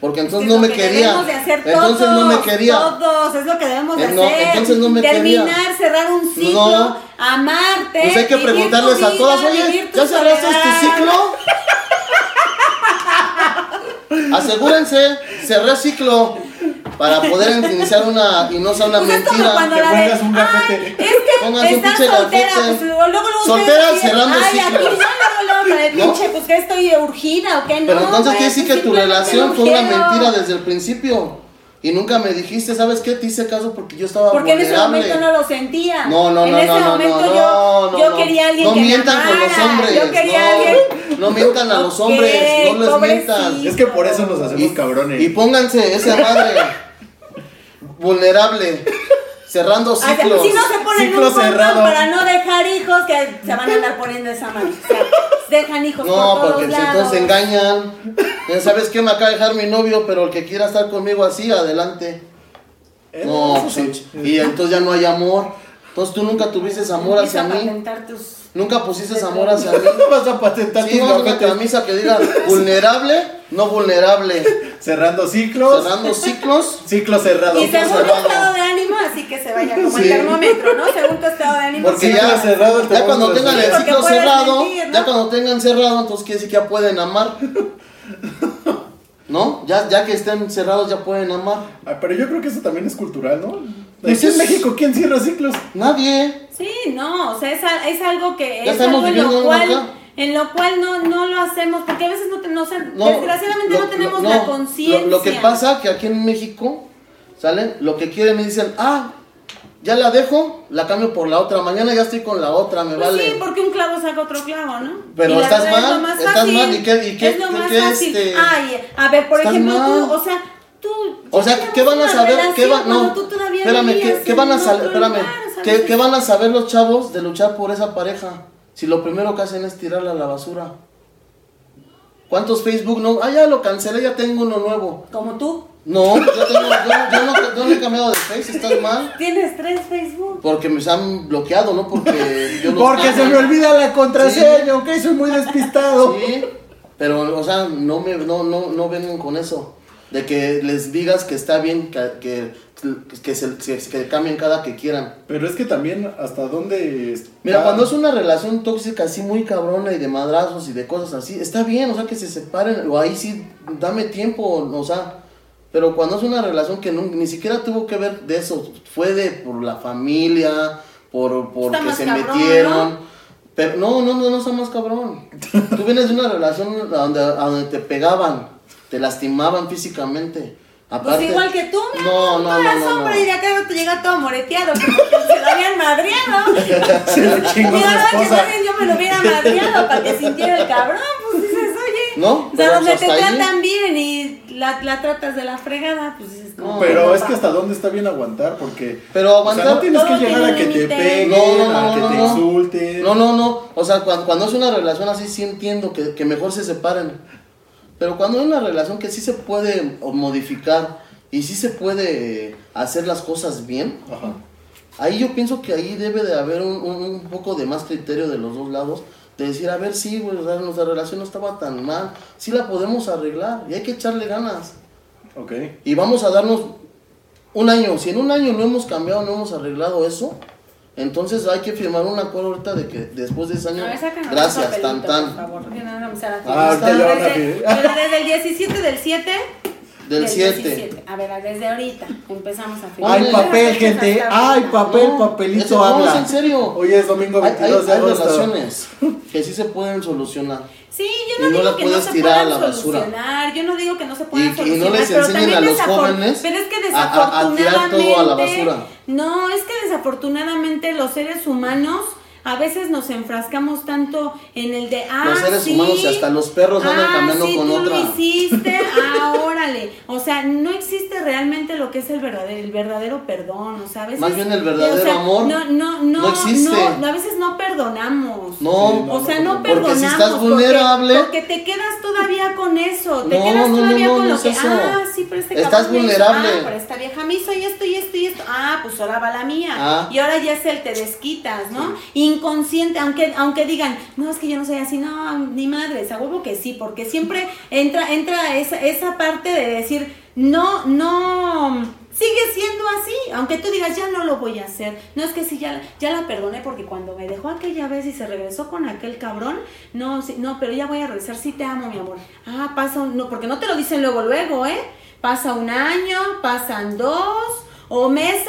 Porque entonces
Es
no
lo
me
que
quería.
debemos de hacer
Entonces no me quería.
Todos, es lo que debemos de
Eh, no,
hacer.
entonces no me
Terminar,
quería.
cerrar un ciclo,
No.
Amarte.
Pues hay que preguntarles a todas, oye, ¿ya cerraste
soledad".
tu ciclo? Asegúrense, cerré ciclo para poder iniciar una y no sea una
Pues
mentira.
cuando
Que pongas un gafete.
"Ay, es que
Pongas un
estás
pinche
soltera,
gafete.
pues luego,
Soltera cerrando
Ay, aquí
ciclos".
no, pinche, pues que estoy urgida o qué, no.
Pero entonces quiere decir
pues
que tu relación fue una mentira desde el principio. Y nunca me dijiste, ¿sabes qué? Te hice caso porque yo estaba
Porque en ese
vulnerable.
momento no lo sentía.
No, no, no,
ese
no, no,
momento
no,
yo,
no,
yo quería a alguien
No
que me
mientan con los
amara,
hombres.
Yo quería alguien.
no mientan a los hombres, no les
pobrecito.
mientan.
Es que por eso nos hacemos
Y,
cabrones.
y pónganse esa madre vulnerable, cerrando ciclos.
si no se ponen un condón
cerrado.
para no dejar hijos que se van a andar poniendo esa mano. O sea, dejan hijos por
No,
todos
porque
lados.
entonces engañan. Ya ¿Sabes qué? Me acaba de dejar mi novio, pero el que quiera estar conmigo así, adelante.
Eh,
No, pues,
sí.
y entonces ya no hay amor. Entonces tú nunca tuviste amor hacia mí.
tus...
Nunca pusiste amor hacia mí.
Vas a patentar
Sí, a una camisa que diga vulnerable, no vulnerable.
Cerrando ciclos.
Cerrando ciclos.
Ciclo cerrado.
Y según tu estado de ánimo, así que se vaya como
Sí.
el termómetro, ¿no? Según tu estado de ánimo.
Porque
se
ya,
cerrado, el
ya cuando tengan el ciclo cerrado,
¿no?
ya cuando tengan cerrado, entonces quiere decir que ya pueden amar. ¿No? Ya, ya que estén cerrados ya pueden amar.
Ah, pero yo creo que eso también es cultural, ¿no?
Pues
Aquí en México, ¿quién cierra ciclos?
Nadie.
Sí, no, o sea, es, a- es algo que
Ya
es
estamos
algo en lo cual
acá.
en lo cual no, no lo hacemos porque a veces no, te- no desgraciadamente
lo-
no tenemos
lo-
la conciencia.
Lo, lo que pasa que aquí en México, ¿sale? Lo que quieren y dicen, ah, ya la dejo, la cambio por la otra. Mañana ya estoy con la otra, me
Pues
vale.
sí, porque un clavo saca otro clavo, ¿no?
Pero
Y
estás
es
mal,
lo más
estás
fácil,
mal, ¿y qué- y qué-
es lo más
qué,
fácil.
este?
Ay, a ver, por ejemplo,
mal.
tú, o sea, tú
O sea, ¿qué van a saber? ¿Qué van, no, espérame, ¿qué, van a saber? Espérame, ¿qué, van a saber los chavos de luchar por esa pareja? Si lo primero que hacen es tirarla a la basura. ¿Cuántos Facebook no? Ah, ya lo cancelé, ya tengo uno nuevo.
Como tú,
No, yo, tengo, yo, yo no, yo no he cambiado de Face, estás mal.
tienes tres Facebook.
Porque me han bloqueado, no porque yo
Porque se me olvida la contraseña, ok, soy muy despistado.
Sí, pero, o sea, no, me, no, no, no vengan con eso. De que les digas que está bien que, que, que, se, que, que cambien cada que quieran.
Pero es que también, ¿hasta dónde? está?
Mira, cuando es una relación tóxica así muy cabrona y de madrazos y de cosas así, está bien, o sea, que se separen, o ahí sí, dame tiempo, o sea, pero cuando es una relación que no- ni siquiera tuvo que ver de eso, fue de por la familia, por porque
más
se
cabrón,
metieron.
¿no?
Pero no, no, no, no está más cabrón. Tú vienes de una relación donde, donde te pegaban, te lastimaban físicamente. Aparte,
Pues igual que tú, mi
No,
amor,
no,
tú
no,
eras
no,
hombre
no.
y de acá te llega todo moreteado, se lo habían madreado.
Se lo chingó
ahora que yo me lo hubiera madreado para que sintiera el cabrón, pues dices, oye,
No,
o
pero
sea, donde te
hasta ahí-
tratan bien y la, la tratas de la fregada, pues dices, como,
No,
Pero es que hasta dónde está bien aguantar, porque.
Pero
O sea,
aguantar.
no tienes que llegar
tiene
a que te peguen,
No, no, no,
a que
no,
te
no.
insulten.
No, no, no. O sea, cuando, cuando es una relación así, sí entiendo que, que mejor se separen. Pero cuando hay una relación que sí se puede modificar y sí se puede eh, hacer las cosas bien,
Ajá.
ahí yo pienso que ahí debe de haber un, un- un poco de más criterio de los dos lados. De decir, a ver, sí, sea, nuestra relación no estaba tan mal. Sí la podemos arreglar y hay que echarle ganas.
Ok.
Y vamos a darnos un año. Si en un año no hemos cambiado, no hemos arreglado eso, entonces hay que firmar un acuerdo ahorita de que después de ese año,
un
gracias, tan
papelito,
tan.
Por favor, no la
Ah, ahorita ya van a
desde,
pedir.
pero desde el 17 del 7.
Del 7.
17. A ver, desde ahorita empezamos a firmar.
Hay papel, gente. Hay papel,
No,
papelito
no,
habla.
es en serio.
Hoy es domingo
Hay, hay-
22 de
hay
agosto.
relaciones que sí se pueden solucionar.
Sí, yo
Y
no
no
digo que no se
tirar a
puedan
la basura.
solucionar, yo no digo que no se
Y
puedan
que- y no
solucionar,
les
pero
enseñen
también
a los jóvenes
pero es que
a- a- a tirar todo a la
desafortunadamente-
basura.
No, es que desafortunadamente los seres humanos a veces nos enfrascamos tanto en el de ah,
Los seres
sí,
humanos y hasta los perros andan
ah,
cambiando
sí,
con
tú
otra.
Lo hiciste, ah, órale. O sea, no existe realmente lo que es el verdadero, el verdadero perdón. O sea, a veces.
Más bien el verdadero
o sea,
amor
No, no, no.
no existe.
no, a veces no perdonamos.
No,
O sea, no
Porque si
perdonamos.
estás vulnerable-
Porque, porque te quedas todavía con eso. Te
No,
quedas todavía
no,
con
no
lo
es
que.
eso.
Ah, sí, pero este
Estás
cabrón me hizo,
vulnerable.
ah, pero esta vieja me hizo y esto y esto y esto. Ah, pues ahora va la mía.
Ah.
Y ahora ya es el te desquitas, ¿no? Inconsciente, aunque aunque digan, no, es que yo no soy así, no, ni madres, a huevo que sí, porque siempre entra entra esa, esa parte de decir, no, no, sigue siendo así, aunque tú digas, ya no lo voy a hacer. No es que sí, ya, ya la perdoné porque cuando me dejó aquella vez y se regresó con aquel cabrón, no, sí, no, pero ya voy a regresar, sí te amo, mi amor. Ah, pasa un, no, porque no te lo dicen luego, luego, ¿eh? Pasa un año, pasan dos o meses.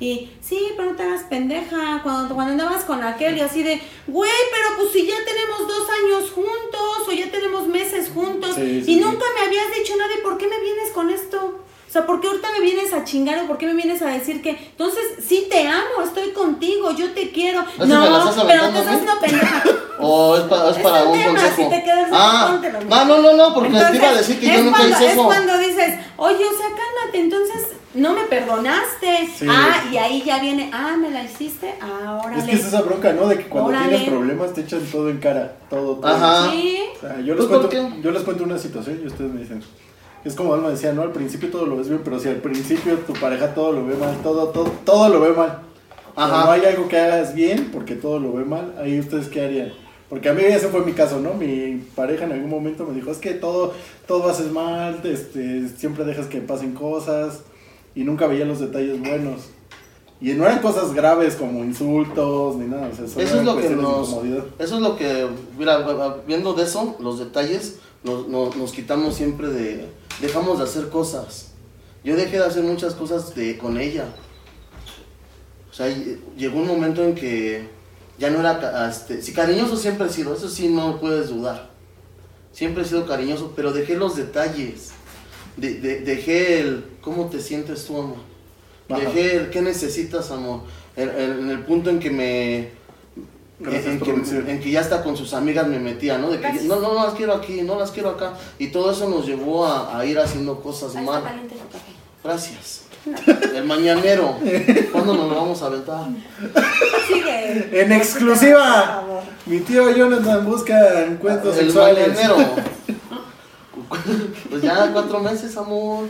Y sí, pero no te hagas pendeja. Cuando, cuando andabas con aquel y así de, güey, pero pues si ya tenemos dos años juntos o ya tenemos meses juntos
Sí, sí,
y
sí.
nunca me habías dicho nada, ¿y por qué me vienes con esto? O sea, ¿por qué ahorita me vienes a chingar o por qué me vienes a decir que, entonces, sí te amo, estoy contigo, yo te quiero?
¿Eso me la
No, pero
a
estás no pendeja.
O es, pa- es
Es
para
un
un
tema,
consejo.
si te quedas
ah,
póntelo,
no, no, no, no, porque te iba a decir que
es
yo nunca
cuando,
hice
es
eso.
cuando dices, oye, o sea, cálmate, entonces no me perdonaste.
Sí.
Ah, y ahí ya viene, ah, me la hiciste, ahora
Es que es esa bronca, ¿no? De que cuando
Órale.
tienes problemas te echan todo en cara. Todo, todo.
Ajá.
Sí.
O sea, yo, les
Pues, ¿por
cuento, yo les cuento una situación y ustedes me dicen. Es como Alma decía, ¿no? Al principio todo lo ves bien, pero si al principio tu pareja todo lo ve mal, todo, todo, todo lo ve mal.
Ajá.
no hay algo que hagas bien porque todo lo ve mal. Ahí ustedes qué harían. Porque a mí ese fue mi caso, ¿no? Mi pareja en algún momento me dijo, es que todo, todo haces mal, este, siempre dejas que pasen cosas y nunca veía los detalles buenos. Y no eran cosas graves como insultos ni nada, o sea, solo
Eso es lo que nos. Eso es lo que. Mira, viendo de eso, los detalles, nos, nos, nos quitamos siempre de. Dejamos de hacer cosas. Yo dejé de hacer muchas cosas de, con ella. O sea, ll- llegó un momento en que ya no era. Este, sí, cariñoso siempre he sido, eso sí no puedes dudar. Siempre he sido cariñoso, pero dejé los detalles. De- de- dejé el. ¿Cómo te sientes tú, amor?
Ajá.
Dejé el. ¿Qué necesitas, amor? En, en- en el punto en que me en, que, en que ya hasta con sus amigas me metía, ¿no? De que no, no, no las quiero aquí, no las quiero acá. Y todo eso nos llevó a, a ir haciendo cosas
Ahí está
mal.
caliente tu café.
Gracias. El mañanero. ¿Cuándo nos lo vamos a aventar?
Sigue.
En exclusiva, mi tío Jonathan busca encuentros
El
sexuales.
mañanero. Pues ya cuatro meses, amor.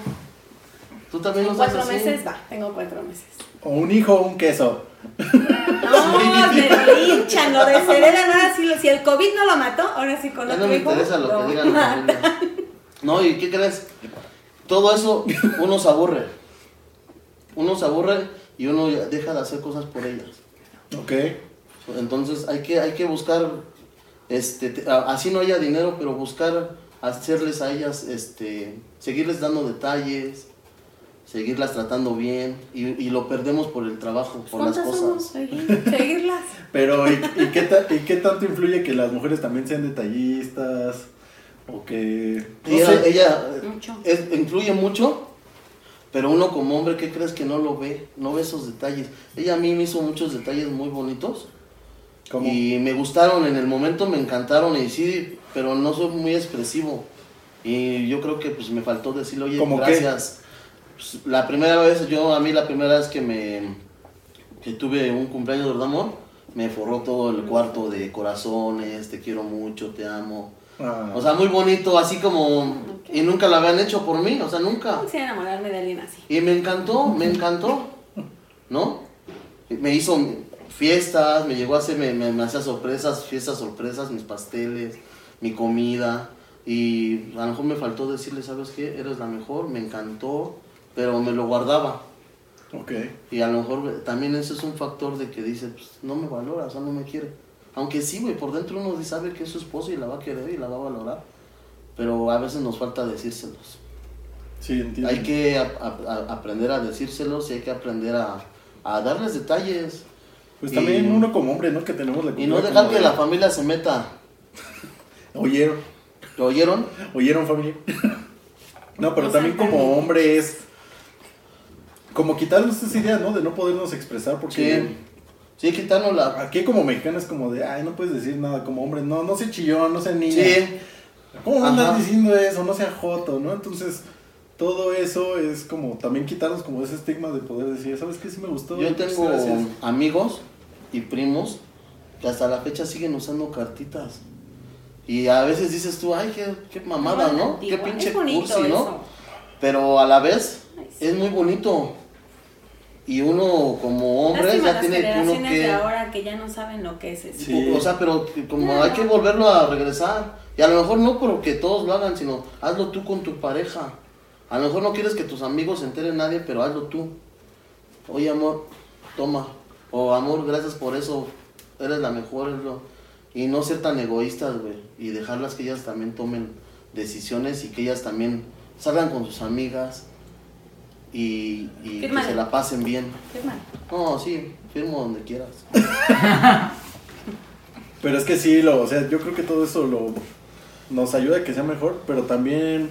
¿Tú también lo
En cuatro
así?
meses, va, tengo cuatro meses.
O un hijo o un queso.
No, me linchan, lo desheredan. Ahora sí, lo- si el COVID no lo mató, ahora sí con
Ya
otro
no me
hijo,
interesa lo que digan. los. No, ¿y qué crees? Todo eso uno se aburre. Uno se aburre y uno deja de hacer cosas por ellas.
Ok.
Entonces hay que, hay que buscar, este, así no haya dinero, pero buscar hacerles a ellas, este, seguirles dando detalles, seguirlas tratando bien y, y lo perdemos por el trabajo, por las cosas.
Seguir- Seguirlas.
Pero, ¿y, y qué ta- y qué tanto influye que las mujeres también sean detallistas? O que. No
ella,
sé.
ella,
Mucho.
es- influye mucho, pero uno como hombre, ¿qué crees que no lo ve? No ve esos detalles. Ella a mí me hizo muchos detalles muy bonitos.
¿Cómo?
Y me gustaron en el momento, me encantaron y sí, pero no soy muy expresivo. Y yo creo que pues me faltó decirle, oye, gracias. Pues, la primera vez, yo a mí la primera vez que me que tuve un cumpleaños de amor, me forró todo el cuarto de corazones, te quiero mucho, te amo.
Ah,
O sea, muy bonito, así como... Y nunca lo habían hecho por mí, o sea, nunca.
No quisiera enamorarme de alguien así.
Y me encantó, me encantó, ¿no? Me hizo fiestas, me llegó a hacer, me, me, me hacía sorpresas, fiestas sorpresas, mis pasteles, mi comida. Y a lo mejor me faltó decirle, ¿sabes qué? Eres la mejor, me encantó, pero me lo guardaba.
ok.
Y a lo mejor también eso es un factor de que dice, pues no me valora, o sea, no me quiere. Aunque sí, güey, por dentro uno sabe que es su esposa y la va a querer y la va a valorar. Pero a veces nos falta decírselos.
Sí, entiendo.
Hay que a- a- a- aprender a decírselos y hay que aprender a, a darles detalles.
Pues
y-
también uno como hombre, ¿no? Que tenemos la
Y no dejar que
de-
la familia se meta.
Oyeron.
¿Lo oyeron?
¿Oyeron, familia? No, pero
No
también como hombre es. Como quitarnos esa idea, ¿no? De no podernos expresar porque.
Sí. Sí, quitarnos la...
Aquí como mexicano es como de, ay, no puedes decir nada como hombre, no, no sea chillón, no sea niña.
Sí.
¿Cómo
Ajá.
andas diciendo eso? No sea joto, ¿no? Entonces, todo eso es como también quitarnos como ese estigma de poder decir, ¿sabes qué? Sí me gustó.
Yo tengo
gracias".
amigos y primos que hasta la fecha siguen usando cartitas. Y a veces dices tú, ay, qué, qué mamada,
No,
¿no? Qué pinche cursi, ¿no?
eso.
Pero a la vez es muy bonito. Y uno como hombre
Lástima
ya tiene uno
generaciones
que...
de ahora que ya no saben lo que es eso.
Sí.
O sea, pero que como hay que volverlo a regresar. Y a lo mejor no porque todos lo hagan, sino hazlo tú con tu pareja. A lo mejor no quieres que tus amigos se enteren nadie, pero hazlo tú. Oye, amor, toma. O amor, gracias por eso. Eres la mejor. Y no ser tan egoístas, güey. Y dejarlas que ellas también tomen decisiones y que ellas también salgan con sus amigas. Y, y que se la pasen bien.
Firma.
No, sí, firmo donde quieras.
Pero es que sí, lo, o sea, yo creo que todo eso lo, nos ayuda a que sea mejor, pero también,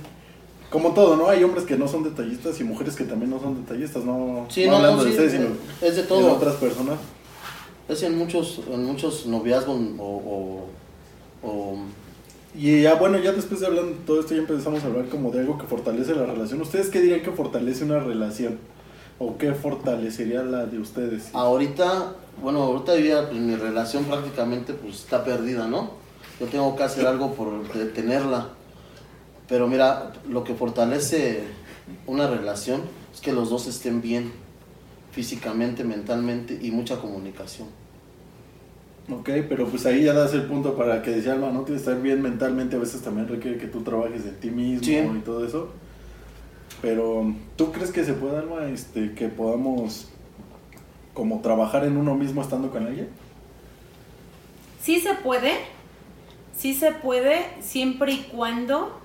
como todo, ¿no? Hay hombres que no son detallistas y mujeres que también no son detallistas, no,
Sí,
no
no,
hablando
no,
de ustedes, sino
es de
de
todo.
otras personas.
Es en muchos, en muchos noviazgos o, o, o-
Y ya, bueno, ya después de hablar de todo esto, ya empezamos a hablar como de algo que fortalece la relación. ¿Ustedes qué dirían que fortalece una relación? ¿O qué fortalecería la de ustedes?
ahorita, bueno, ahorita ya, pues, mi relación prácticamente pues está perdida, ¿no? Yo tengo que hacer algo por detenerla. Pero mira, lo que fortalece una relación es que los dos estén bien físicamente, mentalmente y mucha comunicación.
Ok, pero pues ahí ya das el punto para que decía Alma, ¿no? Tienes que estar bien mentalmente, a veces también requiere que tú trabajes en ti mismo
Sí.
y todo eso. Pero, ¿tú crees que se puede, Alma, este, que podamos como trabajar en uno mismo estando con alguien?
Sí se puede, sí se puede, siempre y cuando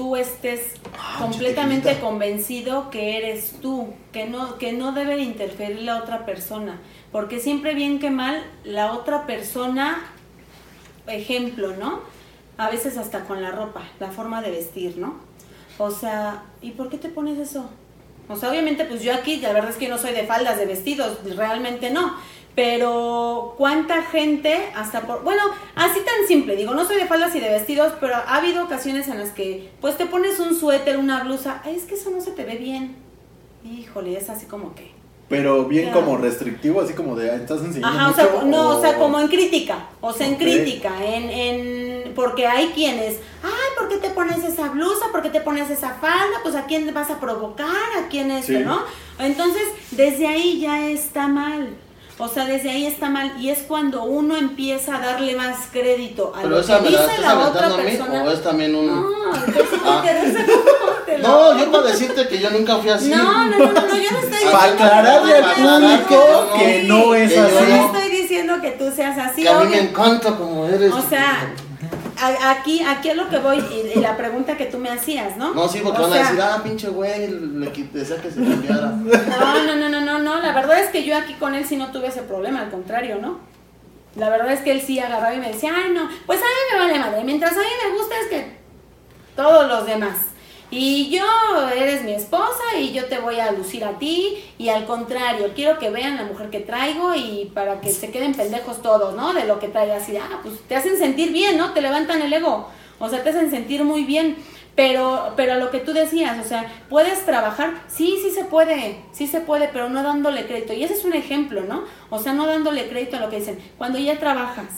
tú estés
Ah,
completamente
chiquitita.
convencido que eres tú, que no, que no debe de interferir la otra persona, porque siempre bien que mal, la otra persona, ejemplo, ¿no? A veces hasta con la ropa, la forma de vestir, ¿no? O sea, ¿y por qué te pones eso? O sea, obviamente, pues yo aquí, la verdad es que yo no soy de faldas, de vestidos, realmente no. Pero cuánta gente, hasta por, bueno, así tan simple, digo, no soy de faldas y de vestidos, pero ha habido ocasiones en las que, pues te pones un suéter, una blusa, ay, es que eso no se te ve bien. Híjole, es así como que.
Pero bien como restrictivo, así como de, "Ah, ¿estás enseñando
Ajá, o sea,
mucho?",
no, o sea, como en crítica, o sea, en crítica, en, en, porque hay quienes, ay, ¿por qué te pones esa blusa? ¿Por qué te pones esa falda? Pues a quién vas a provocar, a quién esto,
Sí.
¿no? Entonces, desde ahí ya está mal. O sea, desde ahí está mal y es cuando uno empieza a darle más crédito a
Pero
lo que dice
estás
la otra
aventando a mí
persona.
o es también un...
No, si
Ah.
interesa, ¿cómo te lo-
No, yo para decirte que yo nunca fui así.
No, no, no, no, no, yo no estoy diciendo
Para aclararle
que
al público que no es
que yo
Yo
así.
no estoy diciendo que tú seas así,
que a mí
obvio.
me encanta como eres.
O sea, aquí, aquí es lo que voy, y, y la pregunta que tú me hacías, ¿no?
No, sí, porque
O
van a
sea,
decir, ah, pinche güey, le decía que se cambiara.
No, no, no, no, no, no, la verdad es que yo aquí con él sí no tuve ese problema, al contrario, ¿no? La verdad es que él sí agarraba y me decía, ay, no, pues a mí me vale madre, mientras a mí me gusta es que todos los demás. Y yo eres mi esposa y yo te voy a lucir a ti y al contrario, quiero que vean la mujer que traigo y para que se queden pendejos todos, ¿no? De lo que traigo así, ah, pues te hacen sentir bien, ¿no? Te levantan el ego, o sea, te hacen sentir muy bien. Pero, pero lo que tú decías, o sea, ¿puedes trabajar? Sí, sí se puede, sí se puede, pero no dándole crédito. Y ese es un ejemplo, ¿no? O sea, no dándole crédito a lo que dicen. Cuando ya trabajas,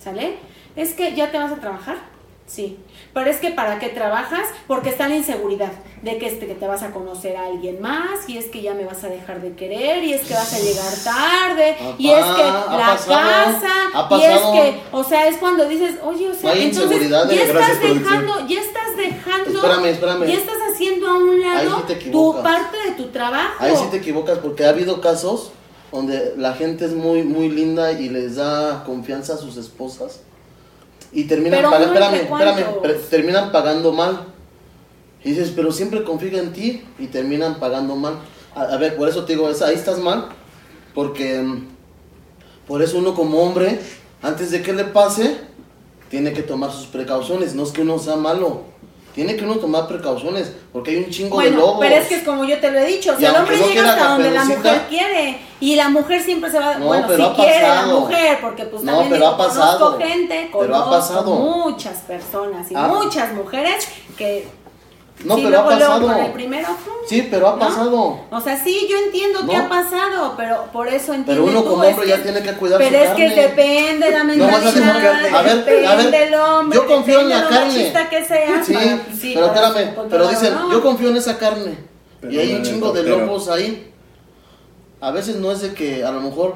¿sale? Es que ya te vas a trabajar. Sí, pero es que ¿para qué trabajas? Porque está la inseguridad de que, este, que te vas a conocer a alguien más y es que ya me vas a dejar de querer y es que vas a llegar tarde y es que la
pasado,
casa y es que, o sea, es cuando dices, oye, o sea,
Hay
entonces ya estás
Gracias,
dejando, ya estás dejando,
Espérame, espérame.
ya estás haciendo a un lado
sí
tu parte de tu trabajo.
Ahí sí te equivocas porque ha habido casos donde la gente es muy muy linda y les da confianza a sus esposas y terminan pagando, espérame, espérame, terminan pagando mal. Y dices, pero siempre confía en ti y terminan pagando mal. A, a ver, por eso te digo, es- ahí estás mal, porque mm, por eso uno como hombre, antes de que le pase, tiene que tomar sus precauciones. No es que uno sea malo, tiene que uno tomar precauciones, porque hay un chingo de lobos.
pero es que es como yo te lo he dicho, o sea, el hombre
no
llega hasta donde la mujer quiere y la mujer siempre se va,
No,
bueno,
pero
si
ha
quiere la
pasado.
mujer, porque pues
No,
también
pero ha pasado.
conozco gente,
Pero ha
conozco
pasado.
muchas personas y
Ah.
muchas mujeres que
No,
Sí,
pero ha
luego, luego
pasado.
con el primero.
Sí, pero ha
¿no?
pasado.
O sea, sí, yo entiendo que ha pasado, pero por eso entiendo.
Pero uno como hombre ya tiene que cuidar
Pero
su
es que depende de la
No vas a
mentalidad.
A ver,
depende
a ver,
del hombre,
yo confío en la carne.
machista que seas
Sí,
para- sí,
pero espérame, pero dicen,
¿no?
yo confío en esa carne.
Pero
y hay un chingo de lobos ahí. A veces no es de que a lo mejor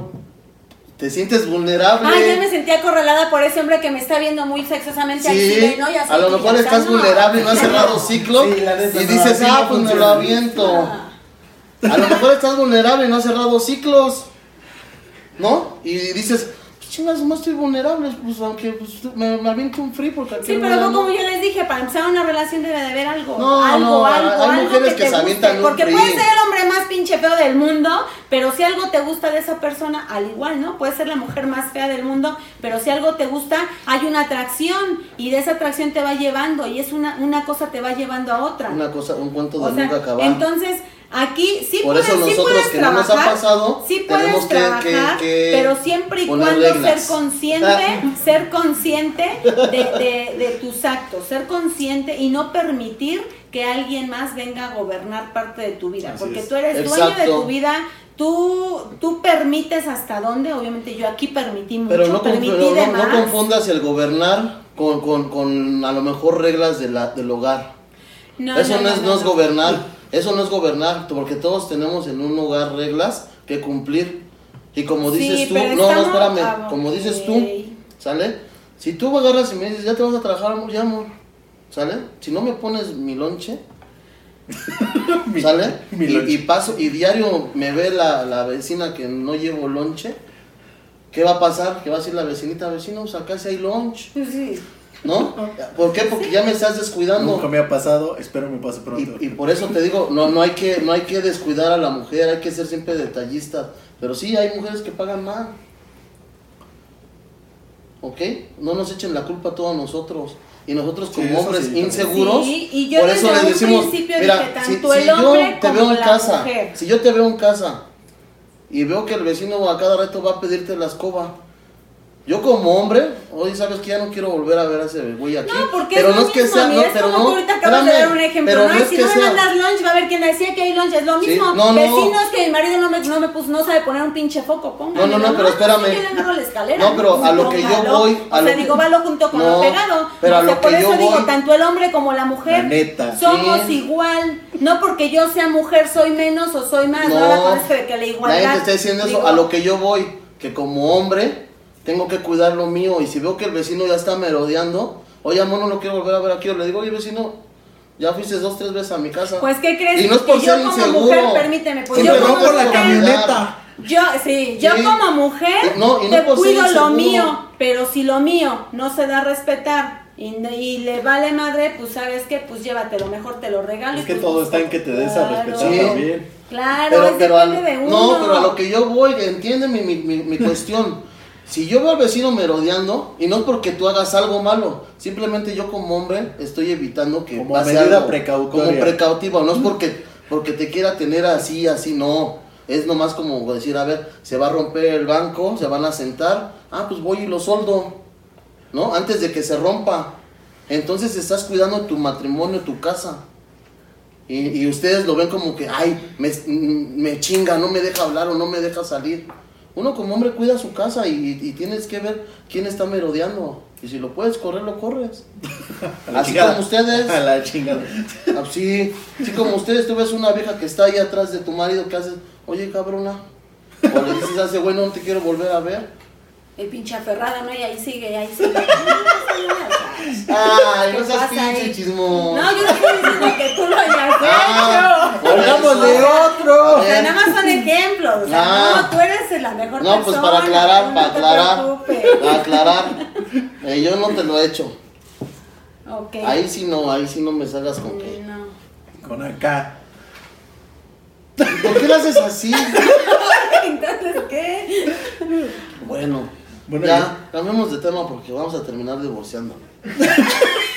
te sientes vulnerable.
Ay, ya me sentía acorralada por ese hombre que me está viendo muy sexosamente al
Sí,
cine, ¿no? Ya
a lo mejor estás
no.
vulnerable y no has cerrado ciclo.
Sí,
y dices, ah, pues me lo aviento.
Ah.
A lo mejor estás vulnerable y no has cerrado ciclos. ¿No? Y dices, chingas, no estoy vulnerable. Pues aunque pues, me, me aviento un free porque
Sí, pero no, como yo les dije, para empezar una relación debe de haber algo.
No,
algo,
no,
algo,
hay
algo
mujeres que
te
se avientan un
Porque
free.
puede ser el hombre más pinche feo del mundo, pero si algo te gusta de esa persona, al igual, ¿no? Puede ser la mujer más fea del mundo, pero si algo te gusta, hay una atracción y de esa atracción te va llevando y es una, una cosa te va llevando a otra.
Una cosa, un cuento de
O sea,
nunca acabar.
entonces aquí sí
Por
puedes,
eso
sí
nosotros
puedes
que no nos ha
trabajar,
pasado,
sí
tenemos
puedes
que-
trabajar,
que- que
pero siempre y cuando
reglas.
ser consciente, ser consciente de, de- de tus actos, ser consciente y no permitir que alguien más venga a gobernar parte de tu vida,
Así
porque
es.
tú eres dueño de
Exacto.
tu vida. Tú, tú permites hasta dónde, obviamente yo aquí permití mucho,
Pero no,
permití
pero
de
no- no
más.
confundas el gobernar con, con, con a lo mejor reglas de la, del hogar.
No,
eso no,
no,
es,
no,
no es
no.
gobernar. Eso no es gobernar, porque todos tenemos en un hogar reglas que cumplir. Y como
Sí,
dices tú, no, no, espérame,
ah,
como dices tú, ¿sale? Si tú agarras y me dices, ya te vas a trabajar, amor, ya, amor, ¿sale? Si no me pones mi lonche, ¿sale?
mi
y,
lonche.
y paso, y diario me ve la, la vecina que no llevo lonche, ¿qué va a pasar? Que va a decir la vecinita, vecino, pues acá sí hay lunch,
Sí.
¿No? ¿Por qué? Porque ya me estás descuidando.
Nunca me ha pasado, espero me pase pronto.
Y, y por eso te digo, no, no, hay que, no hay que descuidar a la mujer, hay que ser siempre detallistas. Pero sí, hay mujeres que pagan mal. ¿Ok? No nos echen la culpa a todos nosotros. Y nosotros como hombres
sí,
inseguros,
Sí, y yo
por eso les
un
decimos,
principio
mira, si,
tanto
si
el
yo
hombre
te veo en casa,
mujer.
si yo te veo en casa y veo que el vecino a cada rato va a pedirte la escoba, yo como hombre, hoy sabes que ya no quiero volver a ver a ese güey aquí.
No, porque
pero
es
no
lo
es que
mismo,
sea, no,
es
pero
como
no,
que ahorita acabas de
espérame,
dar un ejemplo,
pero
¿no?
no es
si
que
no me mandas lunch, va a haber quien decía que hay lunch, es lo
Sí,
mismo.
no, no.
Vecinos que mi marido no me, no me puso, no sabe poner un pinche foco, póngale.
No, no, no, pero espérame.
Sí, la escalera.
No, pero a lo que yo voy, a
O
lo
sea,
que-
digo, valo junto con lo pegado.
pero a
O sea,
lo
por
que
eso digo, tanto el hombre como la mujer
La neta.
somos
Sí.
igual. No porque yo sea mujer soy menos o soy más. No, ahora con esto de que la igualdad.
Nadie te está diciendo eso. A lo que yo voy, que como hombre tengo que cuidar lo mío. Y si veo que el vecino ya está merodeando, oye, amor, no lo quiero volver a ver aquí. O le digo, oye, vecino, ya fuiste dos, tres veces a mi casa.
Pues, ¿qué crees?
Y no es por
que yo
ser
como
inseguro.
mujer, permíteme, pues yo
no
como
por
la
mujer-
camioneta.
Yo, sí, yo
Sí.
como mujer
no- y no
te
ser
cuido lo mío, pero si lo mío no se da a respetar y, y le vale madre, pues sabes qué, pues llévatelo, mejor te lo regalo.
Es que
pues,
todo está en que te des a
claro.
respetar
Sí.
también.
Claro,
pero,
es
pero a,
depende de uno.
no, pero a lo que yo voy, entiende mi, mi, mi, mi cuestión. Si yo veo al vecino merodeando, y no es porque tú hagas algo malo, simplemente yo como hombre estoy evitando que
Como
pase
medida
algo,
precautoria.
Como precautiva, no es porque, porque te quiera tener así, así, no. Es nomás como decir, a ver, se va a romper el banco, se van a sentar, ah, pues voy y lo soldo, ¿no? Antes de que se rompa. Entonces estás cuidando tu matrimonio, tu casa. Y, y ustedes lo ven como que, ay, me, me chinga, no me deja hablar o no me deja salir. Uno como hombre cuida su casa y, y tienes que ver quién está merodeando. Y si lo puedes correr, lo corres. Así
chingada.
como ustedes.
A la chingada.
Así, así como ustedes, tú ves una vieja que está ahí atrás de tu marido, que haces? Oye, cabrona. O le dices a ese güey, no te quiero volver a ver.
El pinche aferrado, ¿no? Y ahí sigue, ahí sigue.
Ay,
¿Qué
no seas pinche
ahí?
chismo.
No, yo no estoy diciendo que tú lo hayas
Ah,
hecho.
Pongámosle
eso.
otro.
O sea, nada más son ejemplos. O sea,
Ah.
no, tú eres la mejor
No, pues
persona.
para aclarar,
no
para aclarar, para aclarar. Eh, yo no te lo he hecho.
Ok.
Ahí sí no, ahí sí no me salgas con.
No.
Con acá.
¿Por qué lo haces así?
Entonces, ¿qué?
Bueno,
Bueno,
ya, cambiemos de tema porque vamos a terminar divorciando.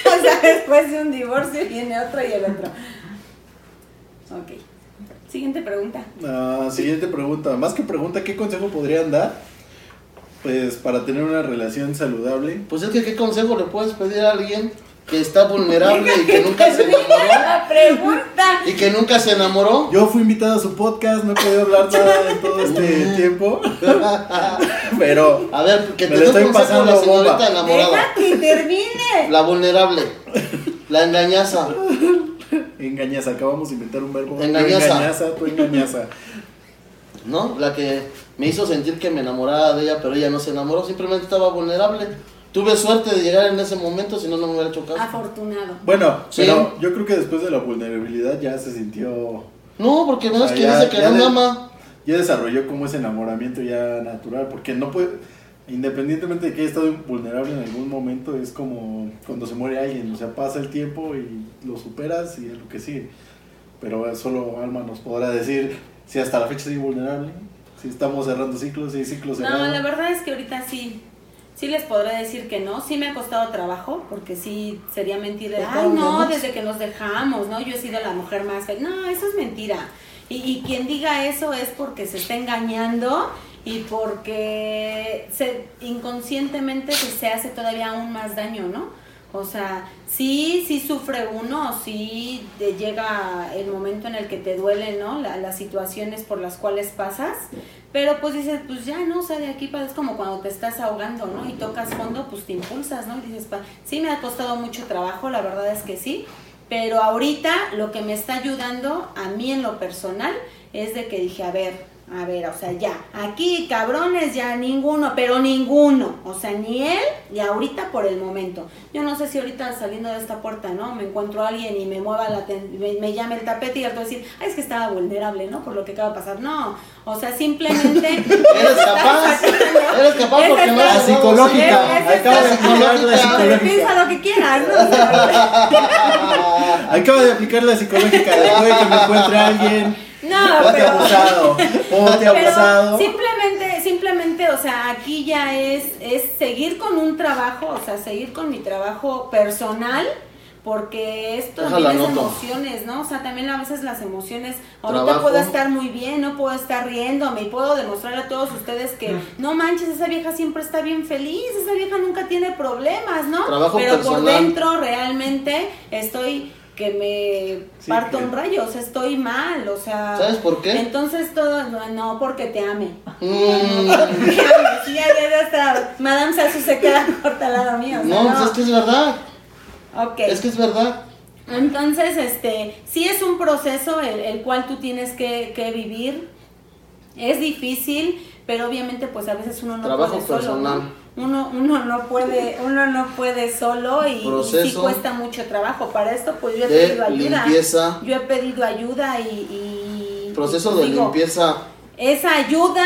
O sea, después de un divorcio viene otro y el otro. Ok. Siguiente pregunta.
Ah, siguiente pregunta. Más que pregunta, ¿qué consejo podrían dar? Pues para tener una relación saludable.
Pues es que, ¿qué consejo le puedes pedir a alguien que está vulnerable y que nunca se enamoró.
La pregunta.
Y que nunca se enamoró.
Yo fui invitado a su podcast, no he podido hablar nada en todo este tiempo. Pero
A ver, que
Me
te
lo estoy pasando
la señorita
bomba.
enamorada.
Que termine.
La vulnerable. La engañaza.
engañaza, acabamos de inventar un verbo.
Engañaza.
Tú engañaza, tú engañaza.
¿No? La que me hizo sentir que me enamoraba de ella, pero ella no se enamoró. Simplemente estaba vulnerable. Tuve suerte de llegar en ese momento, si no, no me hubiera hecho caso.
Afortunado.
Bueno,
Sí.
pero yo creo que después de la vulnerabilidad ya se sintió.
No, porque no es que
ya-
dice que
ya
no ama.
Ya desarrolló como ese enamoramiento ya natural. Porque no puede. Independientemente de que haya estado vulnerable en algún momento, es como cuando se muere alguien. O sea, pasa el tiempo y lo superas y es lo que sigue. Pero solo Alma nos podrá decir si hasta la fecha sigue vulnerable. Si estamos cerrando ciclos, si hay ciclos
No,
cerrados.
la verdad es que ahorita sí. Sí les podré decir que no, sí me ha costado trabajo, porque sí sería mentira.
¿Por
Ay, no, desde que nos dejamos, ¿no? Yo he sido la mujer más feliz. No, eso es mentira. Y, y quien diga eso es porque se está engañando y porque se, inconscientemente se, se hace todavía aún más daño, ¿no? O sea, sí, sí sufre uno, sí te llega el momento en el que te duelen, ¿no? La- las situaciones por las cuales pasas, pero pues dices, pues ya, ¿no? O sea, de aquí para es como cuando te estás ahogando, ¿no? Y tocas fondo, pues te impulsas, ¿no? Y dices, pa- sí me ha costado mucho trabajo, la verdad es que sí, pero ahorita lo que me está ayudando a mí en lo personal es de que dije, a ver, a ver, o sea, ya, aquí cabrones ya ninguno, pero ninguno, o sea, ni él y ahorita por el momento. Yo no sé si ahorita saliendo de esta puerta, ¿no? Me encuentro a alguien y me mueva la ten- me, me llame el tapete y al decir, ay, es que estaba vulnerable, ¿no? Por lo que acaba de pasar. No, o sea, simplemente...
Eres capaz. Eres capaz porque no has
psicológica.
Ese- ese-
Acaba de aplicar la psicológica.
Piensa lo que quieras, ¿no?
Acaba de aplicar la psicológica de güey que me encuentre alguien.
No,
Ponte
pero...
abusado. Ponte abusado.
simplemente, simplemente, o sea, aquí ya es, es seguir con un trabajo, o sea, seguir con mi trabajo personal, porque esto también es emociones, ¿no? O sea, también a veces las emociones, ahorita
Trabajo.
puedo estar muy bien, no puedo estar riéndome y puedo demostrarle a todos ustedes que, no manches, esa vieja siempre está bien feliz, esa vieja nunca tiene problemas, ¿no?
Trabajo
Pero por dentro realmente estoy que me
Sí,
parto
que-
un rayo, o sea, estoy mal, o sea...
¿Sabes por qué?
Entonces todo, no, no, porque te ame.
Mm,
Te ame, sí, ya, ya, ya está. Madame Sasu se queda corta al lado mío. o sea,
no, pues es que es verdad.
Ok.
Es que es verdad.
Entonces, este, sí es un proceso el, el cual tú tienes que, que vivir. Es difícil, pero obviamente pues a veces uno no
Trabajo
puede solo. ¿no?
personal.
Uno, uno no puede, uno no puede solo y, y sí cuesta mucho trabajo. Para esto pues yo he pedido ayuda.
limpieza.
Yo he pedido ayuda y, y
Proceso de
digo,
limpieza.
esa ayuda,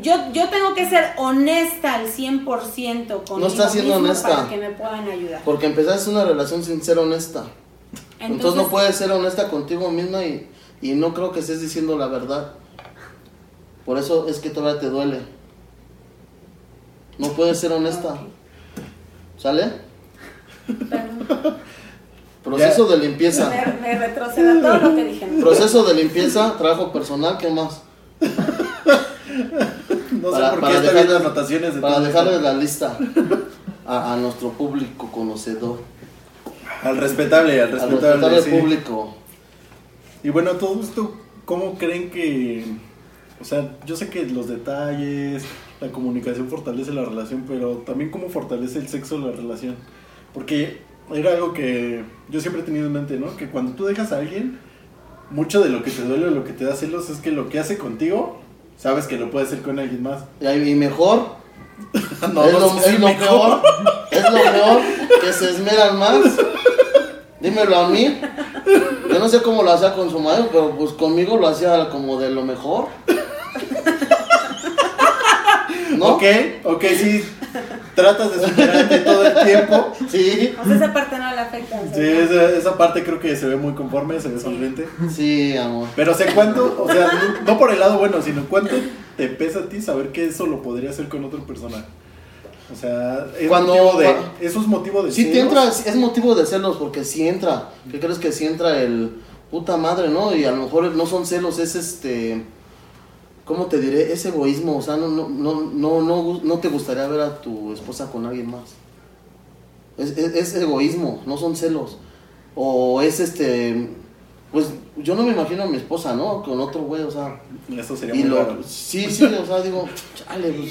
yo, yo tengo que ser honesta al 100% conmigo
No estás siendo honesta.
para que me puedan ayudar.
Porque empezaste una relación sin ser honesta. Entonces,
Entonces,
no puedes ser honesta contigo misma y, y no creo que estés diciendo la verdad. Por eso es que todavía te duele. No puedes ser honesta. ¿Sale? Proceso de limpieza.
me, me retroceda todo lo que dije.
Proceso de limpieza, trabajo personal, ¿qué más?
No
Para-
sé por
para
qué viendo anotaciones de
Para dejarle la lista a, a nuestro público conocedor,
Al respetable, al
al
respetable.
respetable
sí.
público.
Y bueno, todo esto, ¿cómo creen que.? O sea, yo sé que los detalles, la comunicación fortalece la relación, pero también cómo fortalece el sexo la relación. Porque era algo que yo siempre he tenido en mente, ¿no? Que cuando tú dejas a alguien, mucho de lo que te duele o lo que te da celos es que lo que hace contigo, sabes que lo puede hacer con alguien más.
Y, mejor,
No,
es,
no
lo, es
mejor.
es lo peor, que se esmeran más. Dímelo a mí. Yo no sé cómo lo hacía con su madre, pero pues conmigo lo hacía como de lo mejor. ¿No?
Ok, ok, sí. Tratas de superarte todo el tiempo.
Sí,
O sea, esa parte no le afecta.
Sí, esa, esa parte creo que se ve muy conforme, se ve sonriente.
sí, amor.
Pero sé cuánto, o sea, no, no por el lado bueno, sino cuánto te pesa a ti saber que eso lo podría hacer con otra persona. O sea, es
Cuando-
motivo de, eso es motivo de
Si te
celos.
entra, es motivo de celos, porque si entra, ¿qué crees que si entra el puta madre, no? Y a lo mejor no son celos, es este, ¿cómo te diré? Es egoísmo, o sea, no, no, no, no, no, no te gustaría ver a tu esposa con alguien más. Es, es- es egoísmo, no son celos. O es este. Pues yo no me imagino a mi esposa, ¿no? Con otro güey, o sea.
Eso sería
Y
muy
lo,
raro.
sí, sí, o sea, digo, chale, pues.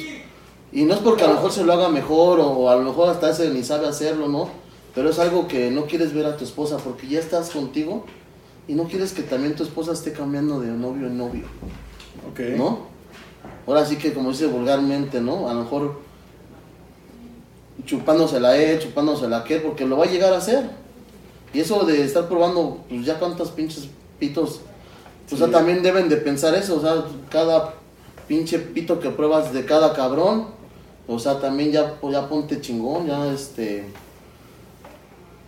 Y no es porque a lo mejor se lo haga mejor o a lo mejor hasta ese ni sabe hacerlo, ¿no? Pero es algo que no quieres ver a tu esposa porque ya estás contigo y no quieres que también tu esposa esté cambiando de novio en novio, ¿no? Ahora sí que como dice vulgarmente, ¿no? A lo mejor chupándosela él, chupándosela a aquel, porque lo va a llegar a hacer. Y eso de estar probando, pues ya cuántos pinches pitos, o sea,
Sí.
también deben de pensar eso, o sea, cada pinche pito que pruebas de cada cabrón, o sea, también ya, pues, ya ponte chingón, ya este...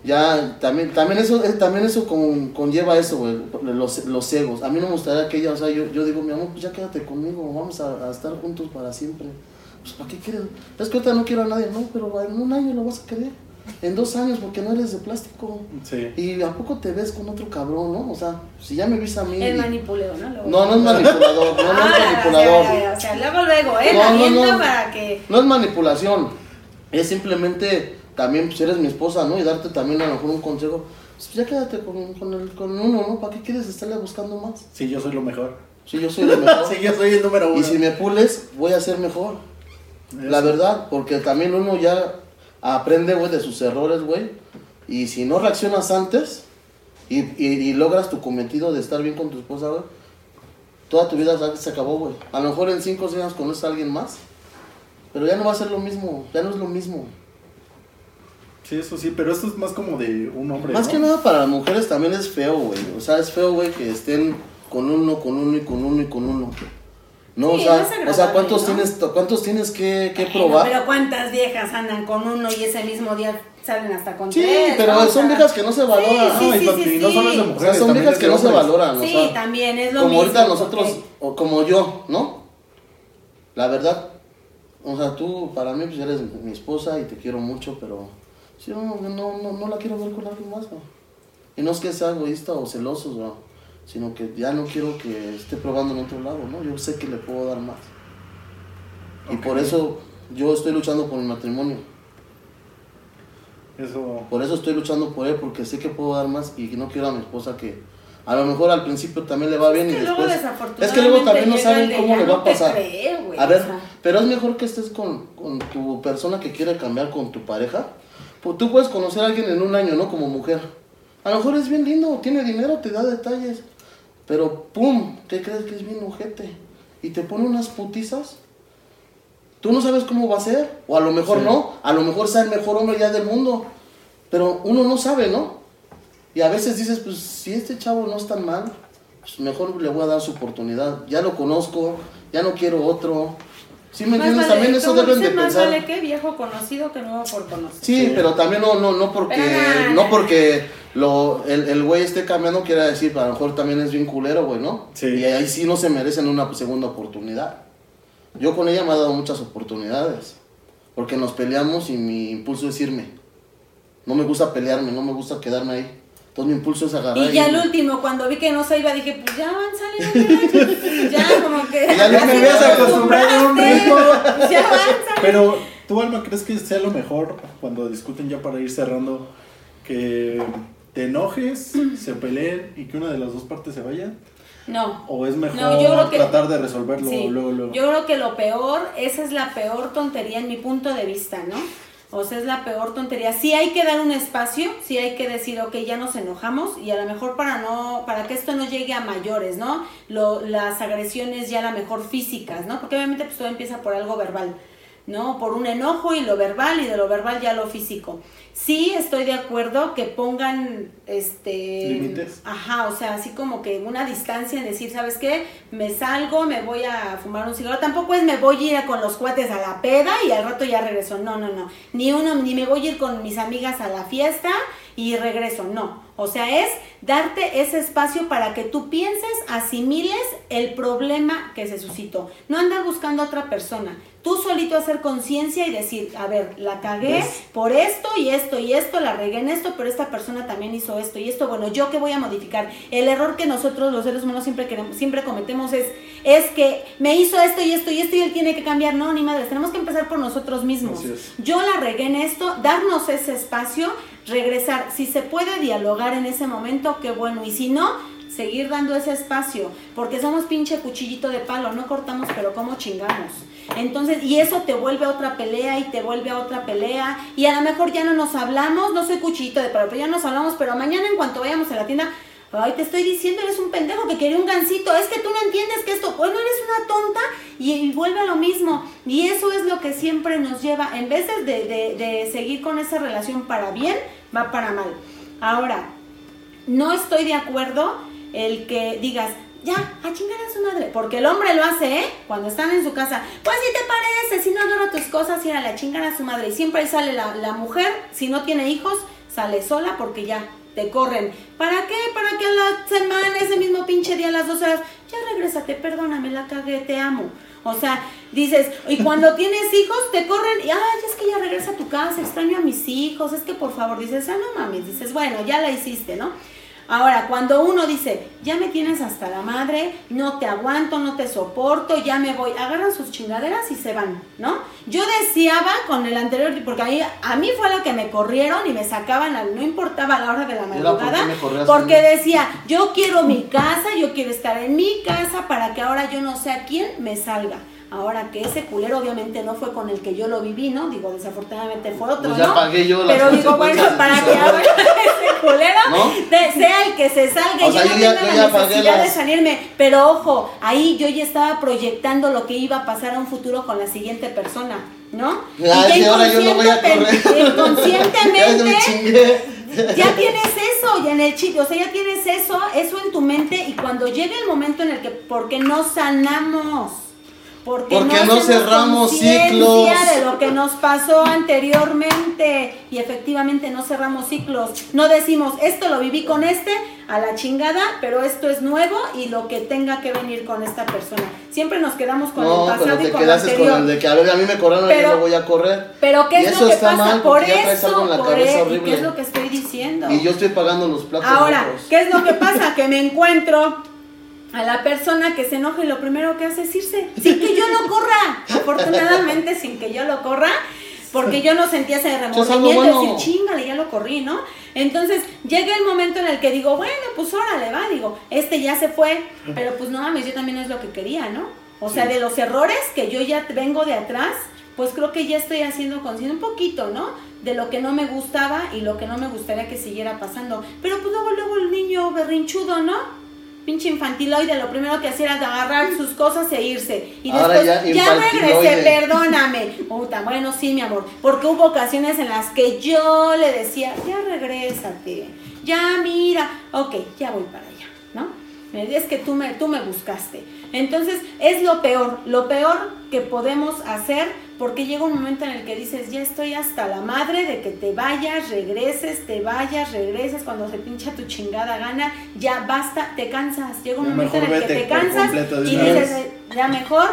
Ya, también, también eso, eh, también eso con- conlleva eso, güey, los, los egos. A mí no me gustaría que ella, o sea, yo, yo digo, mi amor, pues ya quédate conmigo, vamos a, a estar juntos para siempre. Pues, ¿para qué quieres? Es que ahorita no quiero a nadie, no, pero en un año lo vas a querer. En dos años, porque no eres de plástico.
Sí.
Y ¿a poco te ves con otro cabrón, no? O sea, si ya me ves a mí...
El
y-
manipuleo, ¿no? Luego-
No, no es manipulador, no, no es
Ah,
manipulador.
O sea, o sea, luego, luego, ¿eh?
No,
La
no, no.
para que...
No es manipulación, es simplemente también, pues eres mi esposa, ¿no? Y darte también a lo mejor un consejo. Pues ya quédate con, con, el, con uno, ¿no? ¿Para qué quieres estarle buscando más?
Sí, yo soy lo mejor.
Si yo soy lo mejor.
sí, yo soy el número uno.
y si me pules, voy a ser mejor. La verdad, porque también uno ya aprende, güey, de sus errores, güey. Y si no reaccionas antes y, y- y logras tu cometido de estar bien con tu esposa, güey, toda tu vida se- se acabó, güey. A lo mejor en 5 o 6 años conoces a alguien más, pero ya no va a ser lo mismo, ya no es lo mismo.
Sí, eso sí, pero esto es más como de un hombre.
Más
¿no?
que nada para las mujeres también es feo, güey. O sea, es feo, güey, que estén con uno, con uno y con uno y con uno. No,
Sí,
o sea, o sea, ¿cuántos
¿no?
tienes, cuántos tienes que, probar?
pero ¿cuántas viejas andan con uno y ese mismo día salen hasta con
Sí,
tres?
pero
¿no? O
son viejas que no se valoran.
Sí,
No, y
sí, sí,
no solo es de
sí.
O
mujeres.
sea, son viejas que no se valoran. o
Sí,
sea,
también es lo
como
mismo.
ahorita nosotros,
porque-
o como yo, ¿no? La verdad, o sea, tú para mí pues eres mi esposa y te quiero mucho, pero sí, no, no, no, no la quiero ver con alguien más, güey. Y no es que sea egoísta o celoso, güey, sino que ya no quiero que esté probando en otro lado, ¿no? Yo sé que le puedo dar más. Y por eso yo estoy luchando por mi matrimonio.
Eso.
Por eso estoy luchando por él, porque sé que puedo dar más y no quiero a mi esposa que a lo mejor al principio también le va bien
Es
y
que
después... Es que luego también no saben cómo le
no
va a pasar.
cree,
a ver,
o sea.
pero es mejor que estés con, con tu persona que quiere cambiar con tu pareja. Pues tú puedes conocer a alguien en un año, ¿no? Como mujer. A lo mejor es bien lindo, tiene dinero, te da detalles. Pero, ¡pum! ¿Qué crees que es bien ojete? Y te pone unas putizas. Tú no sabes cómo va a ser. O a lo mejor
Sí.
no. A lo mejor sea el mejor hombre ya del mundo. Pero uno no sabe, ¿no? Y a veces dices, pues si este chavo no es tan mal, pues mejor le voy a dar su oportunidad. Ya lo conozco, ya no quiero otro. ¿Sí me entiendes?
vale-
también eso deben de
más
pensar.
vale que viejo conocido que nuevo por conocer.
Sí,
Sí.
pero también no, no, no porque,
Pero
no porque lo, el, el güey esté cambiando quiere decir, a lo mejor también es bien culero, güey, ¿no?
Sí.
Y ahí sí no se merecen una segunda oportunidad. Yo con ella me ha dado muchas oportunidades. Porque nos peleamos y mi impulso es irme. No me gusta pelearme, no me gusta quedarme ahí. Entonces mi impulso es agarrar.
Y ya el último, cuando vi que no se iba, dije, pues ya avanzale, hombre. ya como que...
Ya le
así
me habías acostumbrado
a un ritmo.
pues Ya avanza.
Pero, ¿tú, Alma, crees que sea lo mejor cuando discuten ya para ir cerrando? Que te enojes, se peleen y que una de las dos partes se vaya?
No.
¿O es mejor
No, yo creo que-
tratar de resolverlo
Sí,
luego, luego?
Yo creo que lo peor, esa es la peor tontería en mi punto de vista, ¿no? O sea, es la peor tontería. Sí hay que dar un espacio, sí hay que decir, ok, ya nos enojamos y a lo mejor para no, para que esto no llegue a mayores, ¿no? Lo, las agresiones ya a lo mejor físicas, ¿no? Porque obviamente pues todo empieza por algo verbal, ¿no? Por un enojo y lo verbal y de lo verbal ya lo físico. Sí estoy de acuerdo que pongan, este...
Límites.
Ajá, o sea, así como que una distancia en decir, ¿sabes qué? Me salgo, me voy a fumar un cigarro. Tampoco es me voy a ir con los cuates a la peda y al rato ya regreso. No, no, no. Ni uno, ni me voy a ir con mis amigas a la fiesta y regreso. No. O sea, es darte ese espacio para que tú pienses, asimiles el problema que se suscitó. No andar buscando a otra persona. Tú solito hacer conciencia y decir, a ver, la cagué por esto y esto y esto, la regué en esto, pero esta persona también hizo esto y esto. Bueno, ¿yo qué voy a modificar? El error que nosotros los seres humanos siempre, queremos, siempre cometemos es, es que me hizo esto y esto y esto y él tiene que cambiar. No, ni madres, tenemos que empezar por nosotros mismos. Yo la regué en esto, darnos ese espacio, regresar. Si se puede dialogar en ese momento, qué bueno. Y si no, seguir dando ese espacio, porque somos pinche cuchillito de palo, no cortamos, pero como chingamos. Entonces, y eso te vuelve a otra pelea y te vuelve a otra pelea, y a lo mejor ya no nos hablamos, no soy cuchillito de palo, pero ya nos hablamos, pero mañana en cuanto vayamos a la tienda, ay, te estoy diciendo, eres un pendejo que quería un gancito, es que tú no entiendes que esto, bueno, eres una tonta, y, y vuelve a lo mismo, y eso es lo que siempre nos lleva, en vez de, de- de seguir con esa relación para bien, va para mal. Ahora, no estoy de acuerdo el que digas, ya, a chingar a su madre, porque el hombre lo hace, ¿eh? Cuando están en su casa, pues si te parece, si no adoro tus cosas, ir a la chingar a su madre. Y siempre ahí sale la, la mujer, si no tiene hijos, sale sola porque ya te corren. ¿Para qué? Para que a la semana, ese mismo pinche día, a las dos horas, ya regrésate, perdóname, la cagué, te amo. O sea, dices, y cuando tienes hijos, te corren, y ay, es que ya regresa a tu casa, extraño a mis hijos, es que por favor, dices, ah, no mames, dices, bueno, ya la hiciste, ¿no? Ahora, cuando uno dice, ya me tienes hasta la madre, no te aguanto, no te soporto, ya me voy, agarran sus chingaderas y se van, ¿no? Yo deseaba con el anterior, porque a mí, a mí fue lo que me corrieron y me sacaban, al- no importaba la hora de la
¿por qué
madrugada,
a
porque
mí?
decía, yo quiero mi casa, yo quiero estar en mi casa para que ahora yo no sé a quién me salga. Ahora que ese culero obviamente no fue con el que yo lo viví, ¿no? Digo, desafortunadamente fue otro,
Pues ya
¿no?
pagué yo las
Pero digo, bueno,
de
para que ahora ese culero
¿No?
de- sea el que se salga
O
y
sea,
yo no
ya- yo ya
la necesidad de
las-
salirme. Pero ojo, ahí yo ya estaba proyectando lo que iba a pasar a un futuro con la siguiente persona, ¿no?
Ya,
Y
sí, ahora yo lo voy a correr.
Inconscientemente
Ya
ya tienes eso, ya en el chip, o sea, ya tienes eso, eso en tu mente y cuando llegue el momento en el que, porque no sanamos, porque,
Porque no
hacemos
cerramos ciclos.
de lo que nos pasó anteriormente y efectivamente no cerramos ciclos, no decimos, esto lo viví con este, a la chingada, pero esto es nuevo y lo que tenga que venir con esta persona. Siempre nos quedamos con
No,
el pasado
pero
y
te
con lo
quedaste con
anterior.
el de que a ver, a mí me corrieron y
Pero-
yo lo voy a correr.
Pero ¿qué
Y
es lo que pasa?
mal,
por eso,
la
por
cabeza
¿y. ¿qué es lo que estoy diciendo?
Y yo estoy pagando los platos
Ahora. ¿qué es lo que pasa? Que me encuentro a la persona que se enoja y lo primero que hace es irse, sin que yo lo corra. Afortunadamente, sin que yo lo corra, porque yo no sentía ese remordimiento
bueno.
decir, chingale, ya lo corrí, ¿no? Entonces, llega el momento en el que digo, bueno, pues órale, va, digo, este ya se fue, pero pues no mames, yo también es lo que quería, ¿no? O sea, de los errores que yo ya vengo de atrás, pues creo que ya estoy haciendo consciente un poquito, ¿no? De lo que no me gustaba y lo que no me gustaría que siguiera pasando. Pero pues luego, luego el niño berrinchudo, ¿no? Pinche infantiloide, lo primero que hacía era agarrar sus cosas e irse. Y
Ahora
después,
ya
ya, regresé, perdóname. Puta, bueno, sí, mi amor. Porque hubo ocasiones en las que yo le decía, ya regrésate, ya mira, ok, ya voy para allá, ¿no? Es que tú me, tú me buscaste. Entonces, es lo peor, lo peor que podemos hacer, porque llega un momento en el que dices, ya estoy hasta la madre de que te vayas, regreses, te vayas, regreses, cuando se pincha tu chingada gana, ya basta, te cansas. Llega un
Ya
momento en el que te cansas y dices,
vez.
"Eh, ya mejor,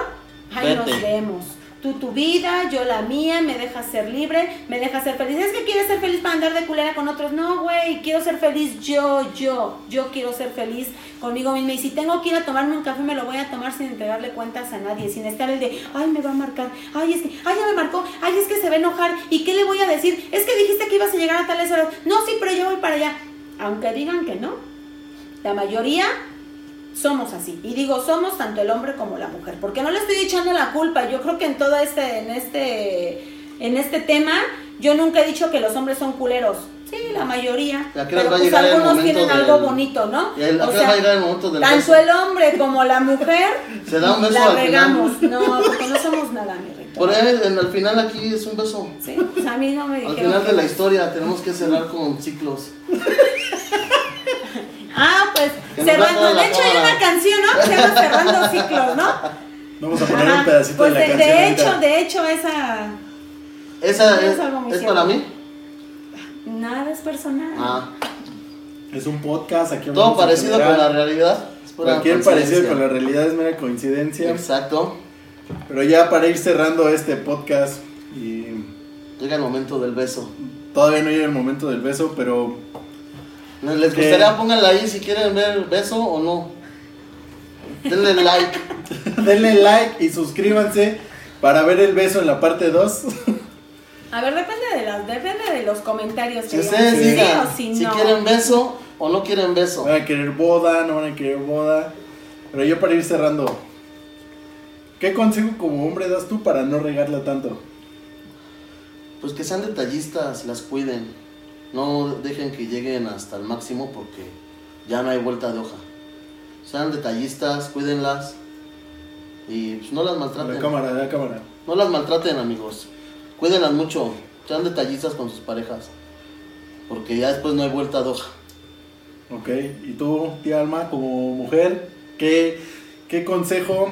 ahí nos vemos. Tú tu vida, yo la mía, me dejas ser libre, me dejas ser feliz. Es que quieres ser feliz para andar de culera con otros. No, güey, quiero ser feliz yo, yo. Yo quiero ser feliz conmigo misma. Y si tengo que ir a tomarme un café, me lo voy a tomar sin entregarle cuentas a nadie, sin estar el de, ay, me va a marcar, ay, es que, ay, ya me marcó, ay, es que se va a enojar. ¿Y qué le voy a decir? Es que dijiste que ibas a llegar a tales horas. No, sí, pero yo voy para allá. Aunque digan que no, la mayoría somos así. Y digo, somos tanto el hombre como la mujer. Porque no le estoy echando la culpa. Yo creo que en todo este, en este, en este tema, yo nunca he dicho que los hombres son culeros. Sí, la mayoría.
¿Y a qué hora
Pero pues algunos tienen
del-
algo bonito, ¿no?
¿Y el-
O sea,
el momento del
tanto
beso?
el hombre como la mujer
Se da un beso
la
al final.
regamos. No, porque no somos nada, mi Rito.
Por ahí, en- al final aquí es un beso.
Sí, pues a mí no me
Al
dijeron.
final de la historia tenemos que cerrar con ciclos.
Ah, pues cerrando. De hecho, hay una canción, ¿no? Que se llama Cerrando Ciclos, ¿no?
Vamos a poner
Ajá,
un pedacito
pues
de la
de,
canción.
de
ahorita.
hecho, de hecho, esa
¿Esa
Es
es,
algo muy
es para mí?
nada es personal.
Ah.
Es un podcast, aquí
Todo parecido con la realidad. es
Cualquier parecido con la realidad es mera coincidencia.
Exacto.
Pero ya para ir cerrando este podcast y
Llega el momento del beso.
todavía no llega el momento del beso, pero
¿Les gustaría? Pónganla ahí si quieren ver el beso o no. Denle like.
denle like y suscríbanse para ver el beso en la parte 2.
A ver, depende de, las, depende de los comentarios que
Si
digan,
ustedes
sí
digan
o si
si
no.
quieren beso o no quieren beso.
Van a querer boda, no van a querer boda. Pero yo para ir cerrando, ¿qué consejo como hombre das tú para no regarla tanto?
Pues que sean detallistas, las cuiden. No dejen que lleguen hasta el máximo porque ya no hay vuelta de hoja. Sean detallistas, cuídenlas y pues, no las maltraten.
la cámara, la cámara.
No las maltraten, amigos. Cuídenlas mucho. Sean detallistas con sus parejas. Porque ya después no hay vuelta de hoja.
Ok, y tú, tía Alma, como mujer, ¿qué, qué consejo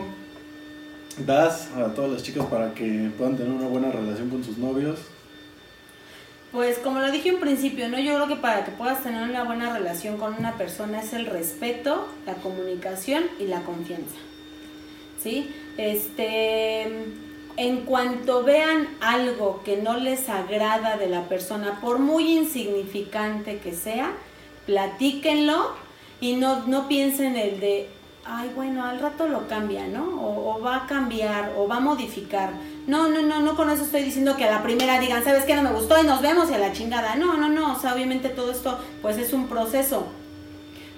das a todas las chicas para que puedan tener una buena relación con sus novios?
Pues como lo dije en principio, ¿no? Yo creo que para que puedas tener una buena relación con una persona es el respeto, la comunicación y la confianza. ¿Sí? Este, en cuanto vean algo que no les agrada de la persona, por muy insignificante que sea, platíquenlo y no, no piensen el de, ay, bueno, al rato lo cambia, ¿no? O, o va a cambiar, o va a modificar. No, no, no, no con eso estoy diciendo que a la primera digan, ¿sabes qué? No me gustó y nos vemos y a la chingada. No, no, no, o sea, obviamente todo esto pues es un proceso.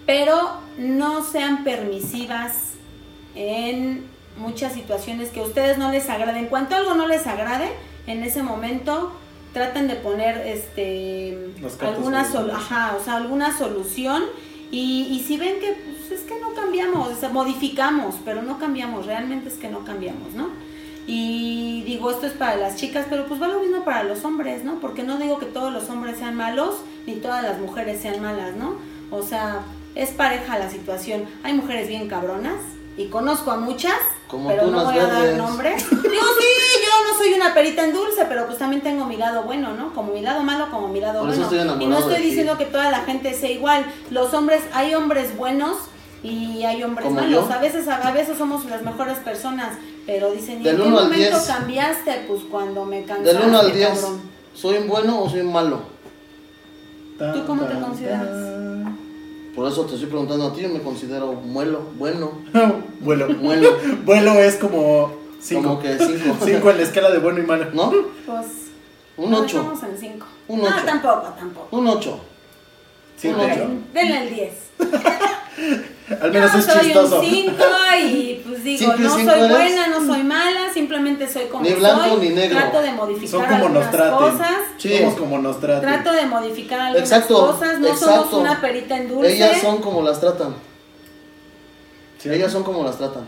Pero no sean permisivas en muchas situaciones que a ustedes no les agrade. En cuanto algo no les agrade, en ese momento traten de poner este alguna sol- ajá, o sea, alguna solución y, y si ven que pues, es que no cambiamos, o sea, modificamos, pero no cambiamos, realmente es que no cambiamos, ¿no? Y digo, esto es para las chicas, pero pues va lo mismo para los hombres, ¿no? Porque no digo que todos los hombres sean malos, ni todas las mujeres sean malas, ¿no? O sea, es pareja la situación. Hay mujeres bien cabronas, y conozco a muchas,
Como
pero
tú,
no
las
voy a dar
verdes.
nombres. Digo, sí, yo no soy una perita en dulce, pero pues también tengo mi lado bueno, ¿no? Como mi lado malo, como mi lado
Por eso
bueno.
estoy
y no estoy
ti.
diciendo que toda la gente sea igual. Los hombres, hay hombres buenos y hay hombres
Como
malos.
yo.
A veces, a veces somos las mejores personas, pero dicen, ¿y
Del
en qué
uno al
momento
10.
cambiaste? Pues cuando me cansaste,
Del 1 al 10,
cabrón.
¿soy bueno o soy malo?
¿Tú cómo te consideras?
Por eso te estoy preguntando a ti, yo me considero muelo, bueno,
Vuelo.
muelo,
Vuelo es como 5.
como que 5.
5 en la escala de bueno y malo.
¿No?
Pues,
Un
no,
8.
estamos en 5.
Un
No,
ocho.
tampoco, tampoco.
Un 8.
Sí,
Un
de
ocho.
hecho.
Denle el 10.
Al menos
Yo
es
soy
chistoso.
un 5 y pues digo, no soy
eres.
buena, no soy mala, simplemente soy como
Ni blanco
soy.
ni negro.
Trato de modificar
Son como nos
algunas cosas.
Sí.
Somos como nos traten.
Trato de modificar algunas
Exacto,
cosas, no
exacto.
somos una perita en dulce.
Ellas son como las tratan.
¿Sí?
Ellas son como las tratan.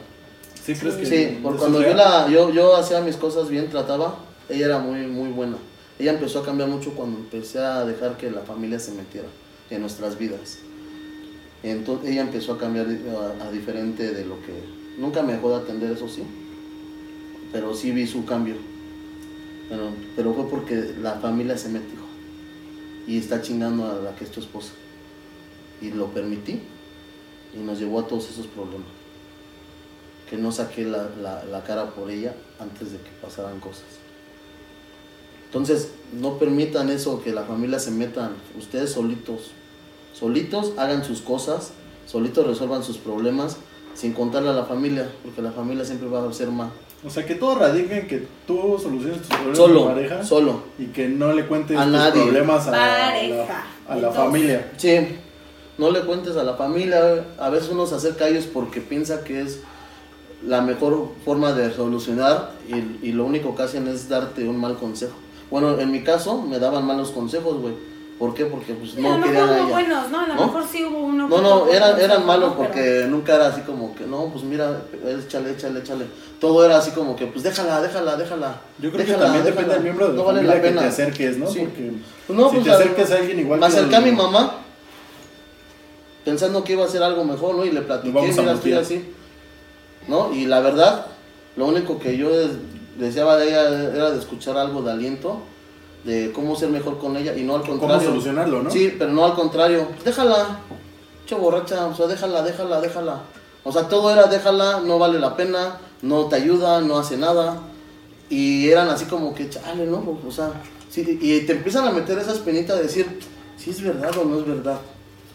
¿Sí crees que
Sí, porque cuando yo, la, yo, yo hacía mis cosas bien, trataba, ella era muy, muy buena. Ella empezó a cambiar mucho cuando empecé a dejar que la familia se metiera en nuestras vidas. Entonces ella empezó a cambiar a, a diferente de lo que... Nunca me dejó de atender, eso sí. Pero sí vi su cambio. Pero, fue porque la familia se metió. Y está chingando a la que es tu esposa. Y lo permití. Y nos llevó a todos esos problemas que no saqué la, la- la cara por ella antes de que pasaran cosas. Entonces, no permitan eso, que la familia se metan, ustedes solitos, solitos hagan sus cosas, solitos resuelvan sus problemas, sin contarle a la familia, porque la familia siempre va a ser más.
O sea, que todo radica en que tú soluciones tus problemas
Solo,
con pareja
solo.
y que no le cuentes
A
tus
nadie.
problemas a
Pareja.
la, a la familia.
Sí, no le cuentes a la familia. A veces uno se acerca a ellos porque piensa que es la mejor forma de solucionar y, y lo único que hacen es darte un mal consejo. Bueno, en mi caso me daban malos consejos, güey. ¿Por qué? Porque pues no
lo
querían a ella.
buenos, ¿no? A lo
¿No?
mejor sí hubo uno.
No,
que
no, eran, eran malos
¿no? Pero-
porque nunca era así como que, no, pues mira, échale, échale, échale. Todo era así como que, pues déjala, déjala, déjala.
Yo creo
déjala,
que también
déjala.
depende del miembro de la
No vale
familia
la
que
pena.
te acerques, ¿no?
Sí.
Porque
Pues no,
si
pues,
te acercas a alguien igual
Me
que
acerqué a mi mamá pensando que iba a ser algo mejor, ¿no? Y le platiqué,
vamos
mira, estoy así. ¿No? Y la verdad, lo único que yo des- deseaba de ella era de escuchar algo de aliento de cómo ser mejor con ella y no al contrario.
Cómo solucionarlo, ¿no?
Sí, pero no al contrario. Pues déjala, che borracha, o sea, déjala, déjala, déjala. O sea, todo era déjala, no vale la pena, no te ayuda, no hace nada. Y eran así como que, chale, ¿no? O sea, sí, y te empiezan a meter esa espinita de decir, si es verdad o no es verdad.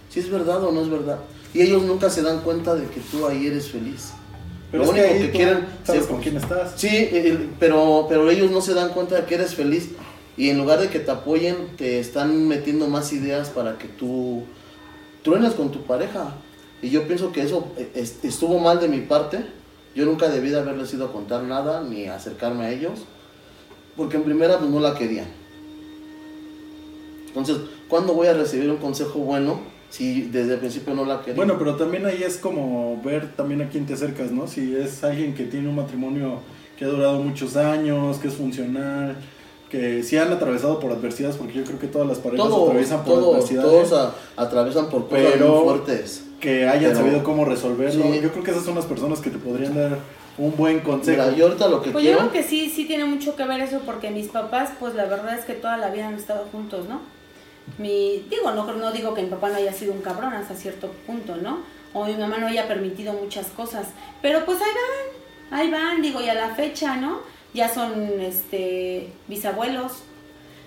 Si es verdad o no es verdad. Y ellos nunca se dan cuenta de que tú ahí eres feliz.
Pero
Lo
que,
único que
tú
quieren...
sabes
se-
con quién estás.
Sí, eh, pero, pero ellos no se dan cuenta de que eres feliz y en lugar de que te apoyen, te están metiendo más ideas para que tú truenes con tu pareja. Y yo pienso que eso eh, es- estuvo mal de mi parte. Yo nunca debí de haberles ido a contar nada ni acercarme a ellos, porque en primera pues no la querían. Entonces, ¿cuándo voy a recibir un consejo bueno si desde el principio no la quería?
Bueno, pero también ahí es como ver también a quién te acercas, ¿no? Si es alguien que tiene un matrimonio que ha durado muchos años, que es funcional, que sí han atravesado por adversidades, porque yo creo que todas las parejas
todo,
atraviesan por
todo,
adversidades,
todos a- atraviesan por cosas
Pero-
muy fuertes.
que hayan
pero-
sabido cómo resolverlo.
Sí.
Yo creo que esas son las personas que te podrían dar un buen consejo.
Mira, yo ahorita lo que
Pues yo
quiero...
creo que sí, sí tiene mucho que ver eso porque mis papás, pues la verdad es que toda la vida han estado juntos, ¿no? Mi, digo, no, no digo que mi papá no haya sido un cabrón hasta cierto punto, ¿no? O mi mamá no haya permitido muchas cosas, pero pues ahí van, ahí van, digo, y a la fecha, ¿no? Ya son, este, bisabuelos,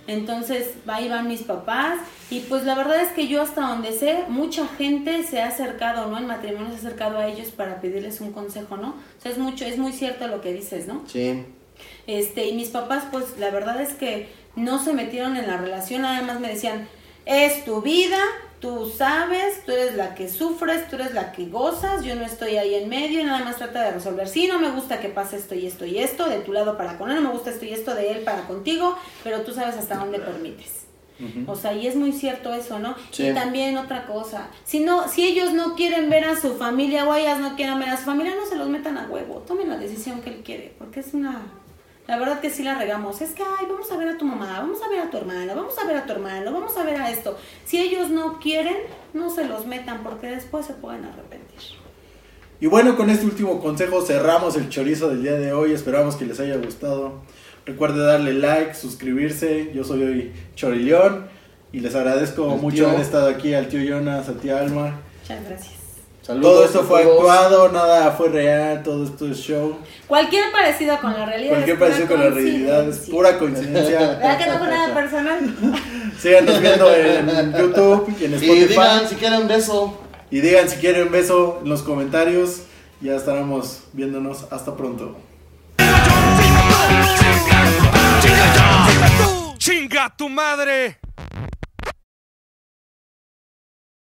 entonces ahí van mis papás y pues la verdad es que yo hasta donde sé, mucha gente se ha acercado, ¿no? En matrimonio se ha acercado a ellos para pedirles un consejo, ¿no? O sea, es mucho, es muy cierto lo que dices, ¿no?
Sí,
Este, y mis papás, pues la verdad es que no se metieron en la relación, nada más me decían, es tu vida, tú sabes, tú eres la que sufres, tú eres la que gozas, yo no estoy ahí en medio, y nada más trata de resolver. Sí, no me gusta que pase esto y esto y esto, de tu lado para con él, no me gusta esto y esto de él para contigo, pero tú sabes hasta dónde permites. O sea, y es muy cierto eso, ¿no?
Sí.
Y también otra cosa, si no, si ellos no quieren ver a su familia o ellas no quieren ver a su familia, no se los metan a huevo, tomen la decisión que él quiere, porque es una, la verdad que sí la regamos, es que, ay, vamos a ver a tu mamá, vamos a ver a tu hermana, vamos a ver a tu hermano, vamos a ver a esto. Si ellos no quieren, no se los metan, porque después se pueden arrepentir.
Y bueno, con este último consejo cerramos el chorizo del día de hoy. Esperamos que les haya gustado. Recuerde darle like, suscribirse. Yo soy hoy Chorileón y les agradezco
El
mucho
tío.
haber estado aquí al tío Jonas, a tía Alma.
Muchas gracias.
Saludos
Todo esto fue
todos.
actuado, nada fue real, todo esto es show.
Cualquier parecido con la realidad.
Cualquier
es pura
parecido con la realidad es pura coincidencia.
¿Verdad que no fue nada personal?
Síganos viendo en YouTube y en
Y
Spotify.
digan si quieren beso.
Y digan si quieren beso en los comentarios. Ya estaremos viéndonos. Hasta pronto.
¡Chinga tu madre!